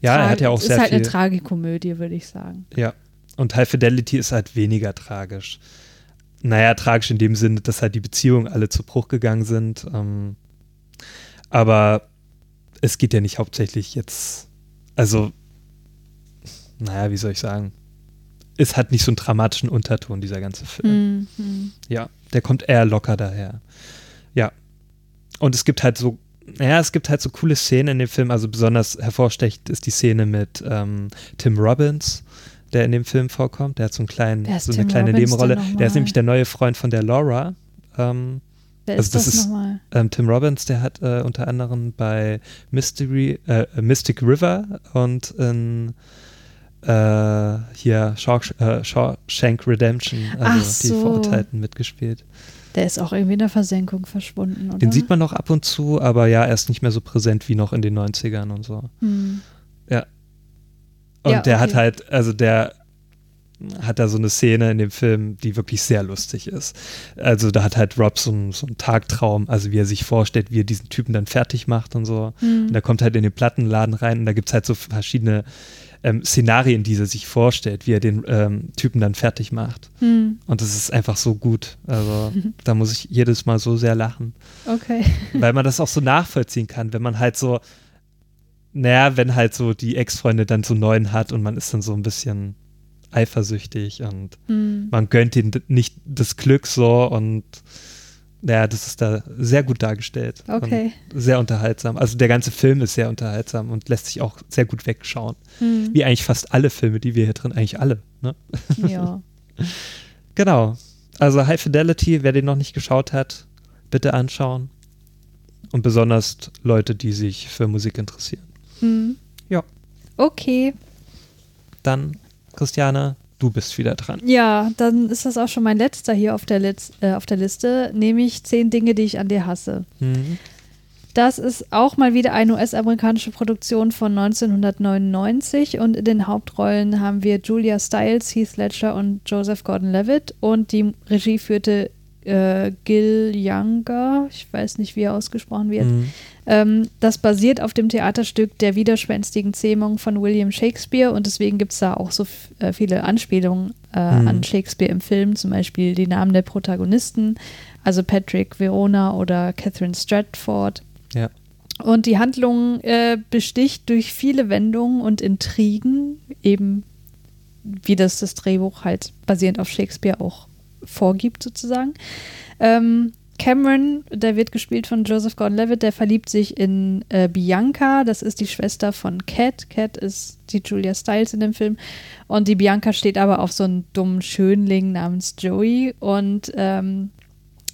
Ja, er hat ja auch sehr viel. Ist halt viel, eine Tragikomödie, würde ich sagen. Ja. Und High Fidelity ist halt weniger tragisch. Naja, tragisch in dem Sinne, dass halt die Beziehungen alle zu Bruch gegangen sind. Ähm, aber es geht ja nicht hauptsächlich jetzt, also, naja, wie soll ich sagen? Es hat nicht so einen dramatischen Unterton, dieser ganze Film. Mhm. Ja, der kommt eher locker daher. Ja. Und es gibt halt so, naja, es gibt halt so coole Szenen in dem Film. Also besonders hervorstechend ist die Szene mit ähm, Tim Robbins, der in dem Film vorkommt. Der hat so, einen kleinen, so eine Tim kleine Robbins Nebenrolle. Der ist nämlich der neue Freund von der Laura. Ähm, Wer also ist das, das ist ähm, Tim Robbins, der hat äh, unter anderem bei Mystery, äh, Mystic River und in äh, hier äh, Shawshank Redemption, also so. die Verurteilten mitgespielt. Der ist auch irgendwie in der Versenkung verschwunden, oder? Den sieht man noch ab und zu, aber ja, er ist nicht mehr so präsent wie noch in den 90ern und so. Hm. Ja. Und ja, der okay. hat halt, also der hat da so eine Szene in dem Film, die wirklich sehr lustig ist. Also da hat halt Rob so, einen, so einen Tagtraum, also wie er sich vorstellt, wie er diesen Typen dann fertig macht und so. Mhm. Und da kommt halt in den Plattenladen rein und da gibt es halt so verschiedene ähm, Szenarien, die er sich vorstellt, wie er den ähm, Typen dann fertig macht. Mhm. Und das ist einfach so gut. Also da muss ich jedes Mal so sehr lachen. Okay. Weil man das auch so nachvollziehen kann, wenn man halt so, naja, wenn halt so die Ex-Freunde dann so neuen hat und man ist dann so ein bisschen eifersüchtig und mhm. man gönnt ihm nicht das Glück so und ja, das ist da sehr gut dargestellt. Okay. Sehr unterhaltsam. Also der ganze Film ist sehr unterhaltsam und lässt sich auch sehr gut wegschauen. Mhm. Wie eigentlich fast alle Filme, die wir hier drin, eigentlich alle. Ne? Ja. genau. Also High Fidelity, wer den noch nicht geschaut hat, bitte anschauen. Und besonders Leute, die sich für Musik interessieren. Mhm. Ja. Okay. Dann Christiane, du bist wieder dran. Ja, dann ist das auch schon mein letzter hier auf der, Letz äh, auf der Liste, nämlich zehn Dinge, die ich an dir hasse. Mhm. Das ist auch mal wieder eine US-amerikanische Produktion von 1999 und in den Hauptrollen haben wir Julia Stiles, Heath Ledger und Joseph Gordon-Levitt und die Regie führte äh, Gil Younger, ich weiß nicht, wie er ausgesprochen wird. Mhm. Ähm, das basiert auf dem Theaterstück Der widerspenstigen Zähmung von William Shakespeare und deswegen gibt es da auch so äh, viele Anspielungen äh, mhm. an Shakespeare im Film, zum Beispiel die Namen der Protagonisten, also Patrick Verona oder Catherine Stratford. Ja. Und die Handlung äh, besticht durch viele Wendungen und Intrigen, eben wie das das Drehbuch halt basierend auf Shakespeare auch vorgibt sozusagen. Ähm, Cameron, der wird gespielt von Joseph Gordon-Levitt, der verliebt sich in äh, Bianca, das ist die Schwester von Cat. Cat ist die Julia Stiles in dem Film. Und die Bianca steht aber auf so einen dummen Schönling namens Joey und ähm,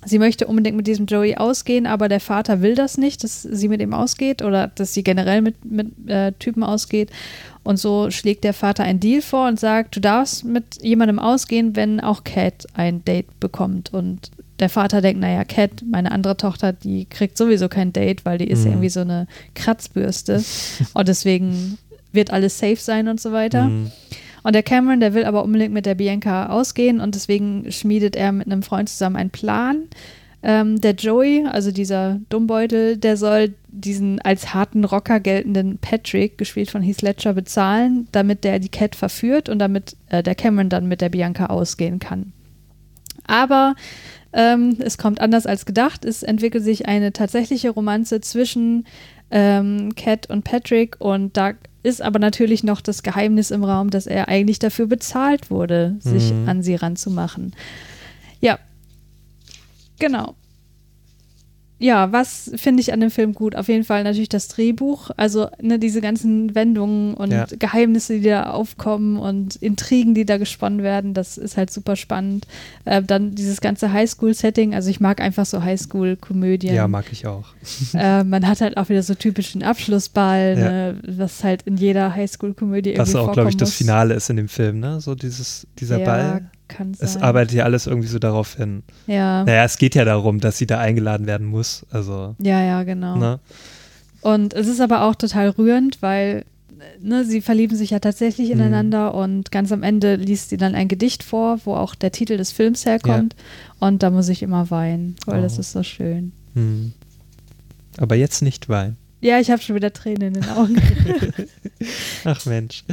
sie möchte unbedingt mit diesem Joey ausgehen, aber der Vater will das nicht, dass sie mit ihm ausgeht oder dass sie generell mit, mit äh, Typen ausgeht. Und so schlägt der Vater einen Deal vor und sagt, du darfst mit jemandem ausgehen, wenn auch Cat ein Date bekommt. Und der Vater denkt, naja, Cat, meine andere Tochter, die kriegt sowieso kein Date, weil die ist Mhm. irgendwie so eine Kratzbürste. und deswegen wird alles safe sein und so weiter. Mhm. Und der Cameron, der will aber unbedingt mit der Bianca ausgehen und deswegen schmiedet er mit einem Freund zusammen einen Plan. Ähm, der Joey, also dieser Dummbeutel, der soll diesen als harten Rocker geltenden Patrick, gespielt von Heath Ledger, bezahlen, damit der die Cat verführt und damit äh, der Cameron dann mit der Bianca ausgehen kann. Aber ähm, es kommt anders als gedacht. Es entwickelt sich eine tatsächliche Romanze zwischen ähm, Cat und Patrick und da ist aber natürlich noch das Geheimnis im Raum, dass er eigentlich dafür bezahlt wurde, sich Mhm. an sie ranzumachen. Ja, genau. Ja, was finde ich an dem Film gut? Auf jeden Fall natürlich das Drehbuch. Also ne, diese ganzen Wendungen und Ja. Geheimnisse, die da aufkommen und Intrigen, die da gesponnen werden, das ist halt super spannend. Äh, dann dieses ganze Highschool-Setting. Also ich mag einfach so Highschool-Komödien. Ja, mag ich auch. äh, man hat halt auch wieder so typischen Abschlussball, Ja. ne, was halt in jeder Highschool-Komödie irgendwie Was auch, glaube ich, vorkommen das muss. Finale ist in dem Film, ne? So dieses, dieser ja, Ball. Kann Es sein. arbeitet ja alles irgendwie so darauf hin. ja. Naja, es geht ja darum, dass sie da eingeladen werden muss. Also, ja, ja, genau. ne? Und es ist aber auch total rührend, weil ne, sie verlieben sich ja tatsächlich Mhm. ineinander und ganz am Ende liest sie dann ein Gedicht vor, wo auch der Titel des Films herkommt. Und da muss ich immer weinen, weil das Oh. ist so schön. Hm. Aber jetzt nicht weinen. Ja, ich habe schon wieder Tränen in den Augen. Ach Mensch.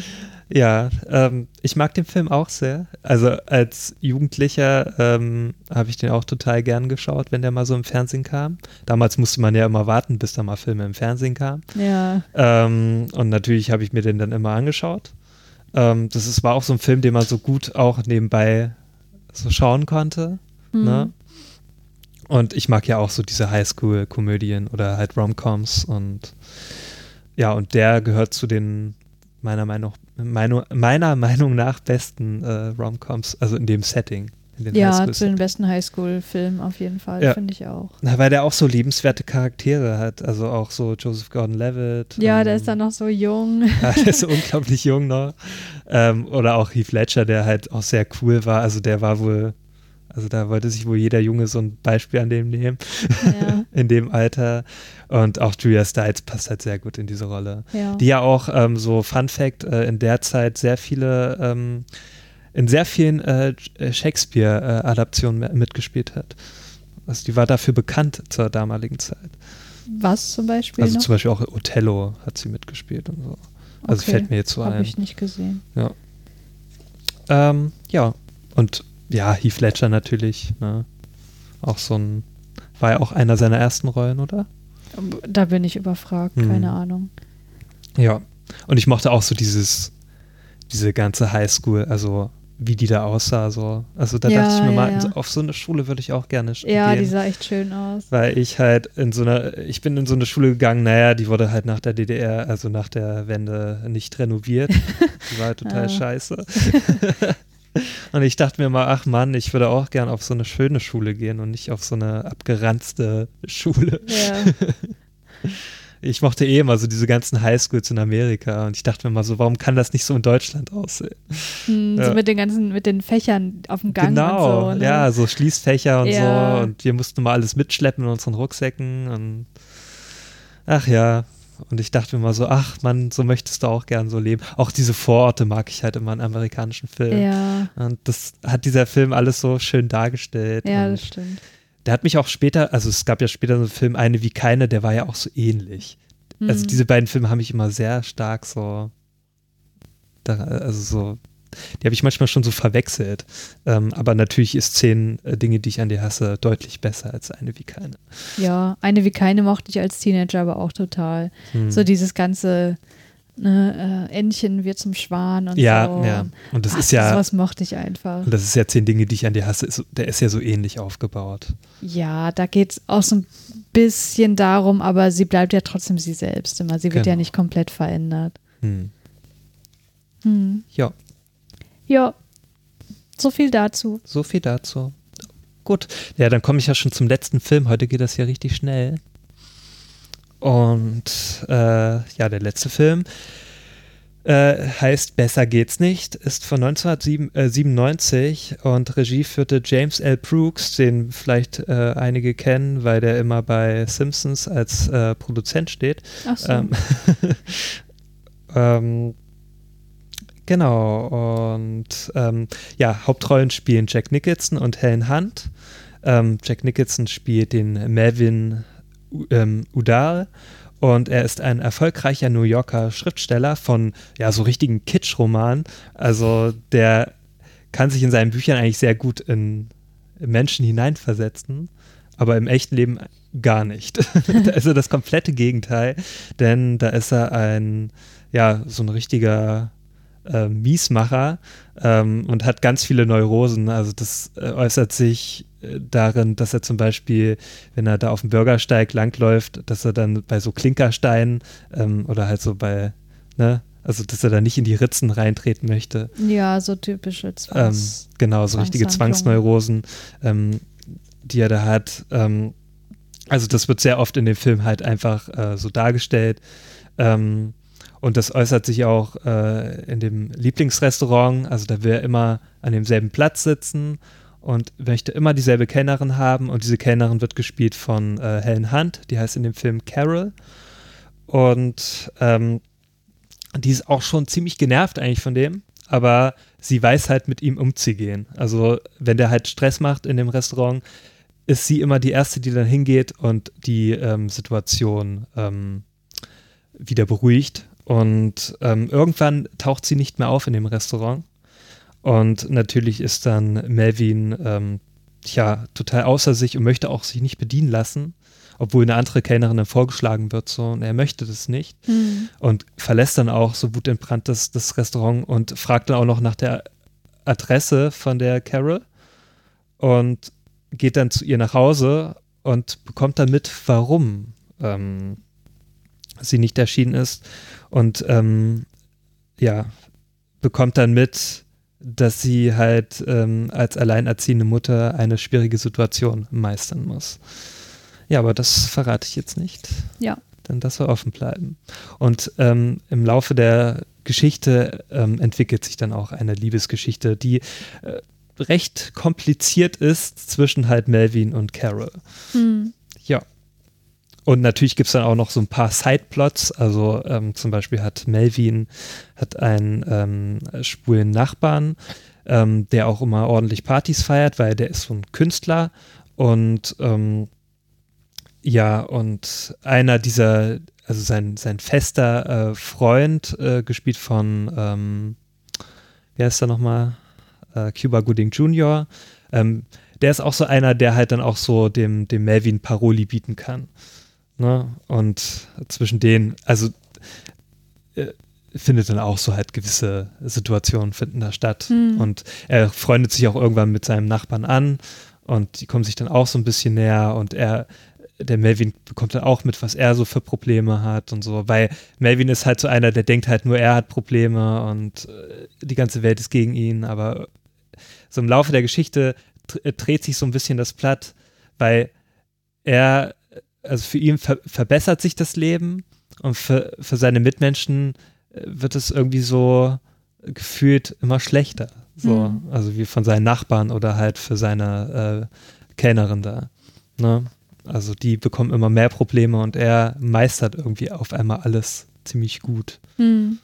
Ja, ähm, ich mag den Film auch sehr. Also als Jugendlicher ähm, habe ich den auch total gern geschaut, wenn der mal so im Fernsehen kam. Damals musste man ja immer warten, bis da mal Filme im Fernsehen kamen. ja, Ähm, und natürlich habe ich mir den dann immer angeschaut. Ähm, das ist, war auch so ein Film, den man so gut auch nebenbei so schauen konnte. hm. Ne? Und ich mag ja auch so diese Highschool-Komödien oder halt Romcoms und ja, und der gehört zu den meiner Meinung, Meinung, meiner Meinung nach besten äh, Romcoms, also in dem Setting. In den ja zu den besten Highschool-Filmen auf jeden Fall, Ja. finde ich auch. Na, weil der auch so liebenswerte Charaktere hat, also auch so Joseph Gordon-Levitt. Ja, der ähm, ist dann noch so jung. Ja, der ist so unglaublich jung noch. Ähm, oder auch Heath Ledger, der halt auch sehr cool war. Also der war wohl, also da wollte sich wohl jeder Junge so ein Beispiel an dem nehmen, ja, in dem Alter. Und auch Julia Stiles passt halt sehr gut in diese Rolle. ja. Die ja auch, ähm, so Fun Fact, äh, in der Zeit sehr viele, ähm, in sehr vielen äh, Shakespeare-Adaptionen mitgespielt hat. Also die war dafür bekannt zur damaligen Zeit. Was zum Beispiel Also noch? zum Beispiel auch Othello hat sie mitgespielt und so. Also Okay. fällt mir jetzt so Habe ein. ich nicht gesehen. Ähm, ja, und ja, Heath Ledger natürlich, ne? Auch so ein, war ja auch einer seiner ersten Rollen, oder? Da bin ich überfragt, Hm. keine Ahnung. Ja. Und ich mochte auch so dieses, diese ganze Highschool, also wie die da aussah, so. Also da Ja, dachte ich mir ja, mal, ja. auf so eine Schule würde ich auch gerne sch- Ja, die gehen. sah echt schön aus. Weil ich halt in so einer, ich bin in so eine Schule gegangen, naja, die wurde halt nach der DDR, also nach der Wende nicht renoviert. Die war halt total Ah. scheiße. und ich dachte mir mal, ach Mann, ich würde auch gern auf so eine schöne Schule gehen und nicht auf so eine abgeranzte Schule. Ja. Ich mochte eh immer so diese ganzen Highschools in Amerika und ich dachte mir mal so, warum kann das nicht so in Deutschland aussehen? Hm, Ja. So mit den ganzen, mit den Fächern auf dem Gang genau, und so. Ne? ja, so Schließfächer und Ja. so und wir mussten mal alles mitschleppen in unseren Rucksäcken und ach ja. Und ich dachte mir mal so, ach Mann, so möchtest du auch gern so leben. Auch diese Vororte mag ich halt immer in amerikanischen Filmen. Ja, Und das hat dieser Film alles so schön dargestellt. ja, das stimmt. der hat mich auch später, also es gab ja später so einen Film, Eine wie keine, der war ja auch so ähnlich. Also Hm. diese beiden Filme haben mich immer sehr stark so, also so, die habe ich manchmal schon so verwechselt. Ähm, aber natürlich ist zehn äh, Dinge, die ich an dir hasse, deutlich besser als eine wie keine. Ja, eine wie keine mochte ich als Teenager aber auch total. Hm. So dieses ganze ne, äh, Entchen wird zum Schwan und ja, so. Ja, Und das Ach, ist ja. Sowas mochte ich einfach. Und das ist ja zehn Dinge, die ich an dir hasse. Ist, der ist ja so ähnlich aufgebaut. Ja, da geht es auch so ein bisschen darum, aber sie bleibt ja trotzdem sie selbst immer. Sie wird Genau. ja nicht komplett verändert. Hm. Hm. Ja, Ja, so viel dazu. so viel dazu. Gut. Ja, dann komme ich ja schon zum letzten Film. Heute geht das ja richtig schnell. Und äh, ja, der letzte Film äh, heißt Besser geht's nicht, ist von 1997 und Regie führte James L. Brooks, den vielleicht äh, einige kennen, weil der immer bei Simpsons als äh, Produzent steht. Ach so. Ähm, ähm, genau, und ähm, ja, Hauptrollen spielen Jack Nicholson und Helen Hunt. Ähm, Jack Nicholson spielt den Melvin ähm, Udall und er ist ein erfolgreicher New Yorker Schriftsteller von ja so richtigen Kitsch-Romanen. Also der kann sich in seinen Büchern eigentlich sehr gut in Menschen hineinversetzen, aber im echten Leben gar nicht. also das komplette Gegenteil, denn da ist er ein ja so ein richtiger äh, Miesmacher ähm, und hat ganz viele Neurosen. Also das äh, äußert sich äh, darin, dass er zum Beispiel, wenn er da auf dem Bürgersteig langläuft, dass er dann bei so Klinkersteinen ähm, oder halt so bei, ne, also dass er da nicht in die Ritzen reintreten möchte. ja, so typische Ähm, Zwangs. genau, so richtige. Zwangsneurosen, ähm, die er da hat. Ähm, also das wird sehr oft in dem Film halt einfach äh, so dargestellt. Ähm, und das äußert sich auch äh, in dem Lieblingsrestaurant. Also da will er immer an demselben Platz sitzen und möchte immer dieselbe Kellnerin haben. Und diese Kellnerin wird gespielt von äh, Helen Hunt. Die heißt in dem Film Carol. Und ähm, die ist auch schon ziemlich genervt eigentlich von dem. Aber sie weiß halt mit ihm umzugehen. Also wenn der halt Stress macht in dem Restaurant, ist sie immer die Erste, die dann hingeht und die ähm, Situation ähm, wieder beruhigt. Und ähm, irgendwann taucht sie nicht mehr auf in dem Restaurant. Und natürlich ist dann Melvin ähm, ja total außer sich und möchte auch sich nicht bedienen lassen, obwohl eine andere Kellnerin dann vorgeschlagen wird. So, und er möchte das nicht Hm. und verlässt dann auch so wutentbrannt das, das Restaurant und fragt dann auch noch nach der Adresse von der Carol und geht dann zu ihr nach Hause und bekommt dann mit, warum ähm, sie nicht erschienen ist und ähm, ja, bekommt dann mit, dass sie halt ähm, als alleinerziehende Mutter eine schwierige Situation meistern muss. Ja, aber das verrate ich jetzt nicht Ja. dann das soll offen bleiben. Und ähm, im Laufe der Geschichte ähm, entwickelt sich dann auch eine Liebesgeschichte, die äh, recht kompliziert ist zwischen halt Melvin und Carol. Hm. Und natürlich gibt es dann auch noch so ein paar Sideplots. Also ähm, zum Beispiel hat Melvin hat einen ähm, schwulen Nachbarn, ähm, der auch immer ordentlich Partys feiert, weil der ist so ein Künstler. Und ähm, ja, und einer dieser, also sein, sein fester äh, Freund, äh, gespielt von, ähm, wer ist da nochmal? Äh, Cuba Gooding Jr., ähm, der ist auch so einer, der halt dann auch so dem, dem Melvin Paroli bieten kann. Ne? Und zwischen denen, also äh, findet dann auch so halt gewisse Situationen finden da statt. Hm. Und er freundet sich auch irgendwann mit seinem Nachbarn an und die kommen sich dann auch so ein bisschen näher und er, der Melvin bekommt dann auch mit, was er so für Probleme hat und so, weil Melvin ist halt so einer, der denkt halt nur, er hat Probleme und äh, die ganze Welt ist gegen ihn, aber so im Laufe der Geschichte äh, dreht sich so ein bisschen das Platt, weil er, also für ihn ver verbessert sich das Leben und für, für seine Mitmenschen äh, wird es irgendwie so gefühlt immer schlechter. So, Mhm. also wie von seinen Nachbarn oder halt für seine äh, Kellnerin da. Ne? Also die bekommen immer mehr Probleme und er meistert irgendwie auf einmal alles ziemlich gut Hm.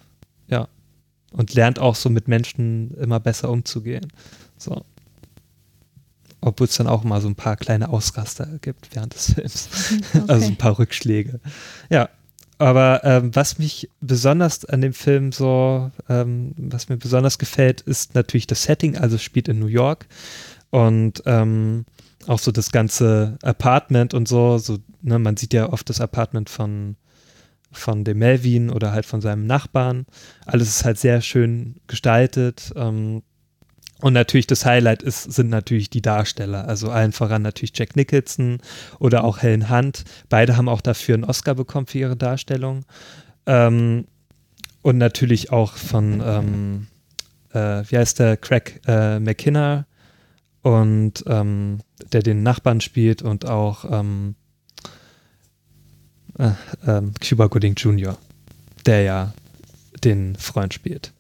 und lernt auch so mit Menschen immer besser umzugehen. So. Obwohl es dann auch mal so ein paar kleine Ausraster gibt während des Films. Also Okay. ein paar Rückschläge. Ja. Aber ähm, was mich besonders an dem Film so, ähm, was mir besonders gefällt, ist natürlich das Setting. Also es spielt in New York und ähm, auch so das ganze Apartment und so. so ne, man sieht ja oft das Apartment von von dem Melvin oder halt von seinem Nachbarn. Alles ist halt sehr schön gestaltet. Ähm, und natürlich das Highlight ist, sind natürlich die Darsteller. Also allen voran natürlich Jack Nicholson oder auch Helen Hunt. Beide haben auch dafür einen Oscar bekommen für ihre Darstellung. Ähm, und natürlich auch von, ähm, äh, wie heißt der, Craig äh, McKinner und ähm, der den Nachbarn spielt und auch ähm, äh, ähm, Cuba Gooding Jr., der ja den Freund spielt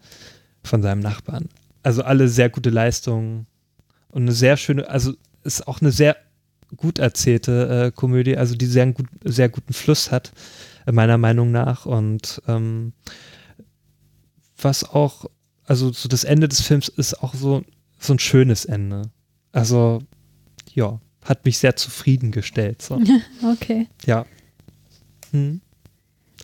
von seinem Nachbarn. Also alle sehr gute Leistungen und eine sehr schöne, also ist auch eine sehr gut erzählte äh, Komödie, also die sehr, gut, sehr guten Fluss hat, äh, meiner Meinung nach. Und ähm, was auch, also so das Ende des Films ist auch so, so ein schönes Ende. Also, ja, hat mich sehr zufriedengestellt. So. okay. Ja. Hm.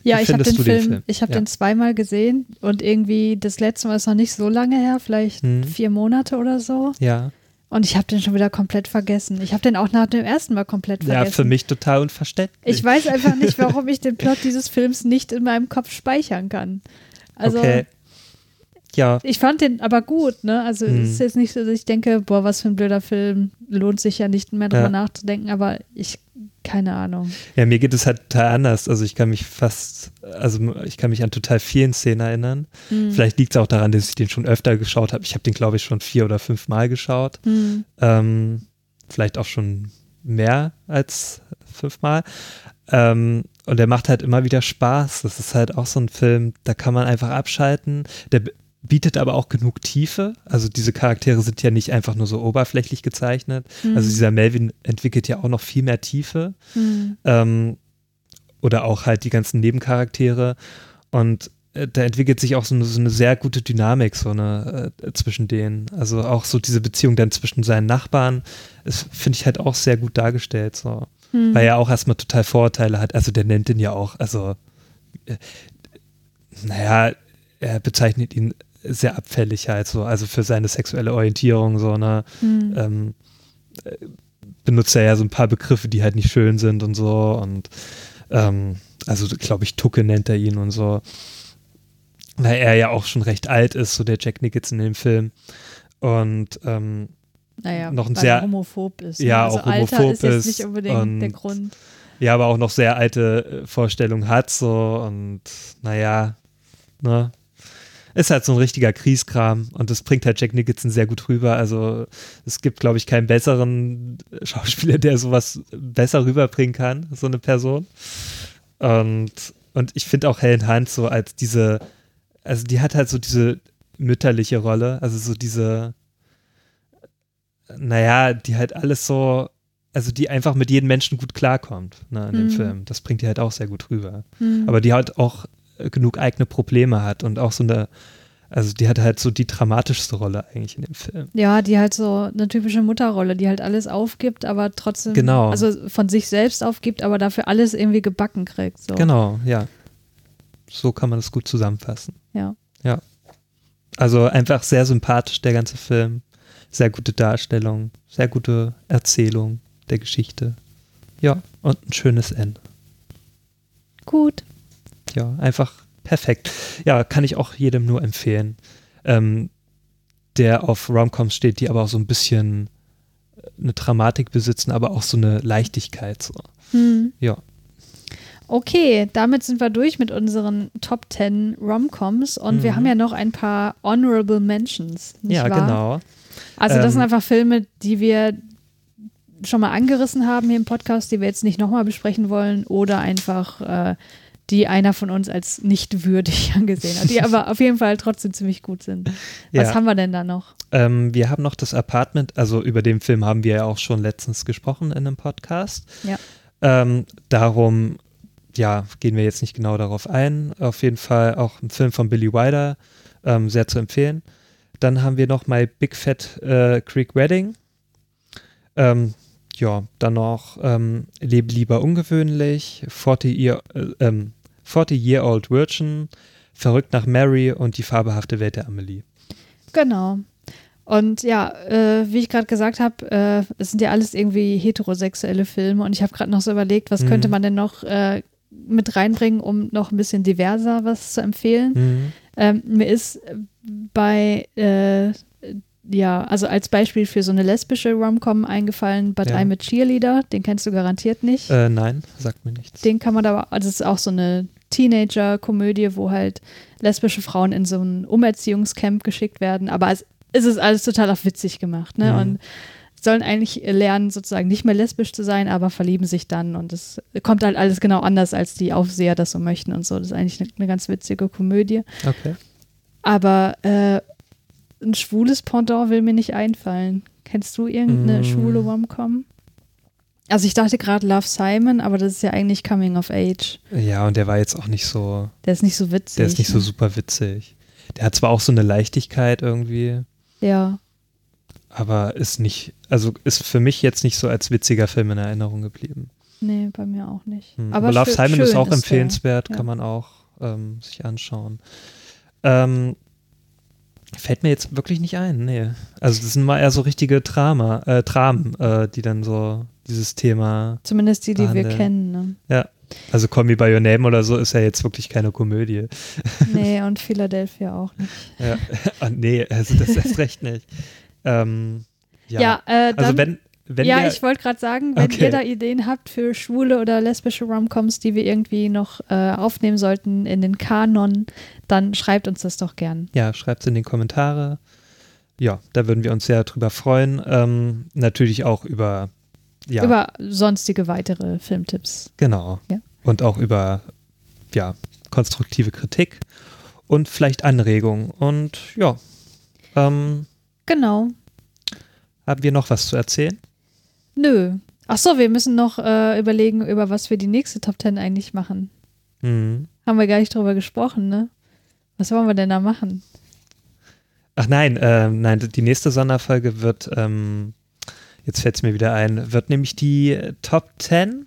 Ja, ich habe den, den Film, Film? ich habe Ja. den zweimal gesehen und irgendwie das letzte Mal ist noch nicht so lange her, vielleicht Hm. vier Monate oder so. Ja. Und ich habe den schon wieder komplett vergessen. Ich habe den auch nach dem ersten Mal komplett vergessen. Ja, für mich total unverständlich. Ich weiß einfach nicht, warum ich den Plot dieses Films nicht in meinem Kopf speichern kann. Also okay. Ja, ich fand den aber gut, ne? Also Hm. es ist jetzt nicht so, dass ich denke, boah, was für ein blöder Film, lohnt sich ja nicht mehr drüber Ja. nachzudenken, aber ich, keine Ahnung. ja, mir geht es halt total anders. Also ich kann mich fast, also ich kann mich an total vielen Szenen erinnern. Hm. Vielleicht liegt es auch daran, dass ich den schon öfter geschaut habe. Ich habe den, glaube ich, schon vier oder fünf Mal geschaut. Hm. Ähm, vielleicht auch schon mehr als fünfmal. Ähm, und der macht halt immer wieder Spaß. Das ist halt auch so ein Film, da kann man einfach abschalten. Der bietet aber auch genug Tiefe. Also diese Charaktere sind ja nicht einfach nur so oberflächlich gezeichnet. Hm. Also dieser Melvin entwickelt ja auch noch viel mehr Tiefe. Hm. Ähm, oder auch halt die ganzen Nebencharaktere. Und äh, da entwickelt sich auch so eine, so eine sehr gute Dynamik so eine, äh, zwischen denen. Also auch so diese Beziehung dann zwischen seinen Nachbarn, das finde ich halt auch sehr gut dargestellt. So. Hm. Weil er auch erstmal total Vorurteile hat. Also der nennt ihn ja auch, also äh, naja, er bezeichnet ihn sehr abfällig halt so, also für seine sexuelle Orientierung so, ne? Hm. ähm, äh, benutzt er ja so ein paar Begriffe, die halt nicht schön sind und so. Und ähm, also glaube ich, Tucke nennt er ihn und so. Weil er ja auch schon recht alt ist, so der Jack Nicholson in dem Film. Und ähm, naja, noch ein sehr- homophob ist. ne? Ja, also auch Alter homophob ist jetzt nicht unbedingt und- der Grund. ja, aber auch noch sehr alte äh, Vorstellungen hat so und naja, ne? Ist halt so ein richtiger Kriegskram und das bringt halt Jack Nicholson sehr gut rüber. Also es gibt, glaube ich, keinen besseren Schauspieler, der sowas besser rüberbringen kann, so eine Person. Und, und ich finde auch Helen Hunt so als diese, also die hat halt so diese mütterliche Rolle, also so diese, naja, die halt alles so, also die einfach mit jedem Menschen gut klarkommt ne, in dem Mhm. Film. Das bringt die halt auch sehr gut rüber. Hm. Aber die halt auch genug eigene Probleme hat und auch so eine, also die hat halt so die dramatischste Rolle eigentlich in dem Film. Ja, die halt so eine typische Mutterrolle, die halt alles aufgibt, aber trotzdem, Genau. also von sich selbst aufgibt, aber dafür alles irgendwie gebacken kriegt. So. Genau, ja. So kann man das gut zusammenfassen. Ja. Ja. Also einfach sehr sympathisch, der ganze Film. Sehr gute Darstellung, sehr gute Erzählung der Geschichte. Ja, und ein schönes Ende. Gut. Ja, einfach perfekt. Ja, kann ich auch jedem nur empfehlen, ähm, der auf Romcoms steht, die aber auch so ein bisschen äh, eine Dramatik besitzen, aber auch so eine Leichtigkeit. So. Hm. Ja. Okay, damit sind wir durch mit unseren Top 10 Romcoms und wir Mhm. haben ja noch ein paar Honorable Mentions. Nicht ja, wahr? genau. Also das Ähm, sind einfach Filme, die wir schon mal angerissen haben hier im Podcast, die wir jetzt nicht nochmal besprechen wollen oder einfach äh, die einer von uns als nicht würdig angesehen hat, die aber auf jeden Fall trotzdem ziemlich gut sind. Was Ja. haben wir denn da noch? Ähm, wir haben noch das Apartment, also über den Film haben wir ja auch schon letztens gesprochen in einem Podcast. Ja. Ähm, darum, ja, gehen wir jetzt nicht genau darauf ein. Auf jeden Fall auch ein Film von Billy Wilder, ähm, sehr zu empfehlen. Dann haben wir noch My Big Fat äh, Creek Wedding. Ähm, ja, dann noch ähm, Lebe lieber ungewöhnlich, 40 Year, äh, ähm, 40 Year Old Virgin, Verrückt nach Mary und die fabelhafte Welt der Amelie. Genau. Und ja, äh, wie ich gerade gesagt habe, äh, es sind ja alles irgendwie heterosexuelle Filme und ich habe gerade noch so überlegt, was Mhm. könnte man denn noch äh, mit reinbringen, um noch ein bisschen diverser was zu empfehlen. Mhm. Ähm, mir ist bei, äh, ja, also als Beispiel für so eine lesbische Rom-Com eingefallen, But Ja. I'm a Cheerleader, den kennst du garantiert nicht. Äh, nein, sagt mir nichts. Den kann man aber, also es ist auch so eine Teenager-Komödie, wo halt lesbische Frauen in so ein Umerziehungscamp geschickt werden. Aber es, es ist alles total auf witzig gemacht, ne? Mhm. Und sollen eigentlich lernen, sozusagen nicht mehr lesbisch zu sein, aber verlieben sich dann. Und es kommt halt alles genau anders, als die Aufseher das so möchten und so. Das ist eigentlich eine, eine ganz witzige Komödie. Okay. Aber äh, ein schwules Pendant will mir nicht einfallen. Kennst du irgendeine Mm. schwule Rom-Com? Also ich dachte gerade Love Simon, aber das ist ja eigentlich Coming of Age. Ja, und der war jetzt auch nicht so, Der ist nicht so witzig. der ist nicht so ne? super witzig. Der hat zwar auch so eine Leichtigkeit irgendwie, Ja, aber ist nicht, also ist für mich jetzt nicht so als witziger Film in Erinnerung geblieben. nee, bei mir auch nicht. Hm. Aber, Aber, Love Simon ist auch der. empfehlenswert, ja. kann man auch ähm, sich anschauen. Ähm, fällt mir jetzt wirklich nicht ein, nee. Also das sind mal eher so richtige Drama, äh, Dramen, äh, die dann so dieses Thema, Zumindest die, die wir kennen. Ne? also Call Me By Your Name oder so, ist ja jetzt wirklich keine Komödie. Nee, und Philadelphia auch nicht. Ja. ah, nee, also das erst recht nicht. Ähm, ja, Ja, äh, dann, also wenn, wenn ja wir, ich wollte gerade sagen, wenn Okay. ihr da Ideen habt für schwule oder lesbische Romcoms, die wir irgendwie noch äh, aufnehmen sollten in den Kanon, dann schreibt uns das doch gern. Ja, schreibt es in die Kommentare. Ja, da würden wir uns sehr drüber freuen. Ähm, natürlich auch über, ja, Über sonstige weitere Filmtipps. genau. Ja. Und auch über, ja, konstruktive Kritik und vielleicht Anregungen. Und ja, ähm, Genau. haben wir noch was zu erzählen? Nö. Ach so, wir müssen noch äh, überlegen, über was wir die nächste Top 10 eigentlich machen. Hm. Haben wir gar nicht drüber gesprochen, ne? Was wollen wir denn da machen? Ach nein, ähm, nein, die nächste Sonderfolge wird, ähm, jetzt fällt es mir wieder ein, wird nämlich die Top 10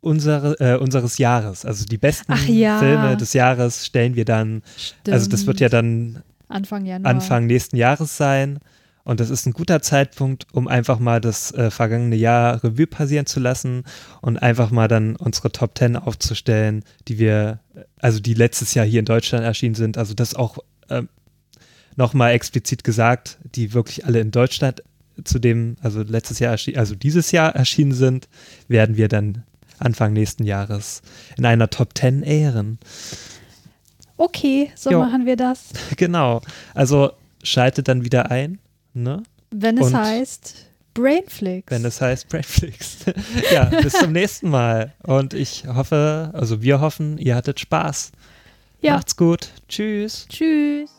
unsere, äh, unseres Jahres. Also die besten ja. Filme des Jahres stellen wir dann Stimmt. Also das wird ja dann Anfang Januar. Anfang nächsten Jahres sein. Und das ist ein guter Zeitpunkt, um einfach mal das äh, vergangene Jahr Revue passieren zu lassen und einfach mal dann unsere Top 10 aufzustellen, die wir, äh, also die letztes Jahr hier in Deutschland erschienen sind. Also das auch ähm, nochmal explizit gesagt, die wirklich alle in Deutschland zu dem, also letztes Jahr, also dieses Jahr erschienen sind, werden wir dann Anfang nächsten Jahres in einer Top 10 ehren. Okay, so Jo. machen wir das. Genau. Also schaltet dann wieder ein, ne? Wenn es Und- heißt Brainflix. Wenn es heißt Breakflix. ja, bis zum nächsten Mal. Und ich hoffe, also wir hoffen, ihr hattet Spaß. ja. Macht's gut. Tschüss. Tschüss.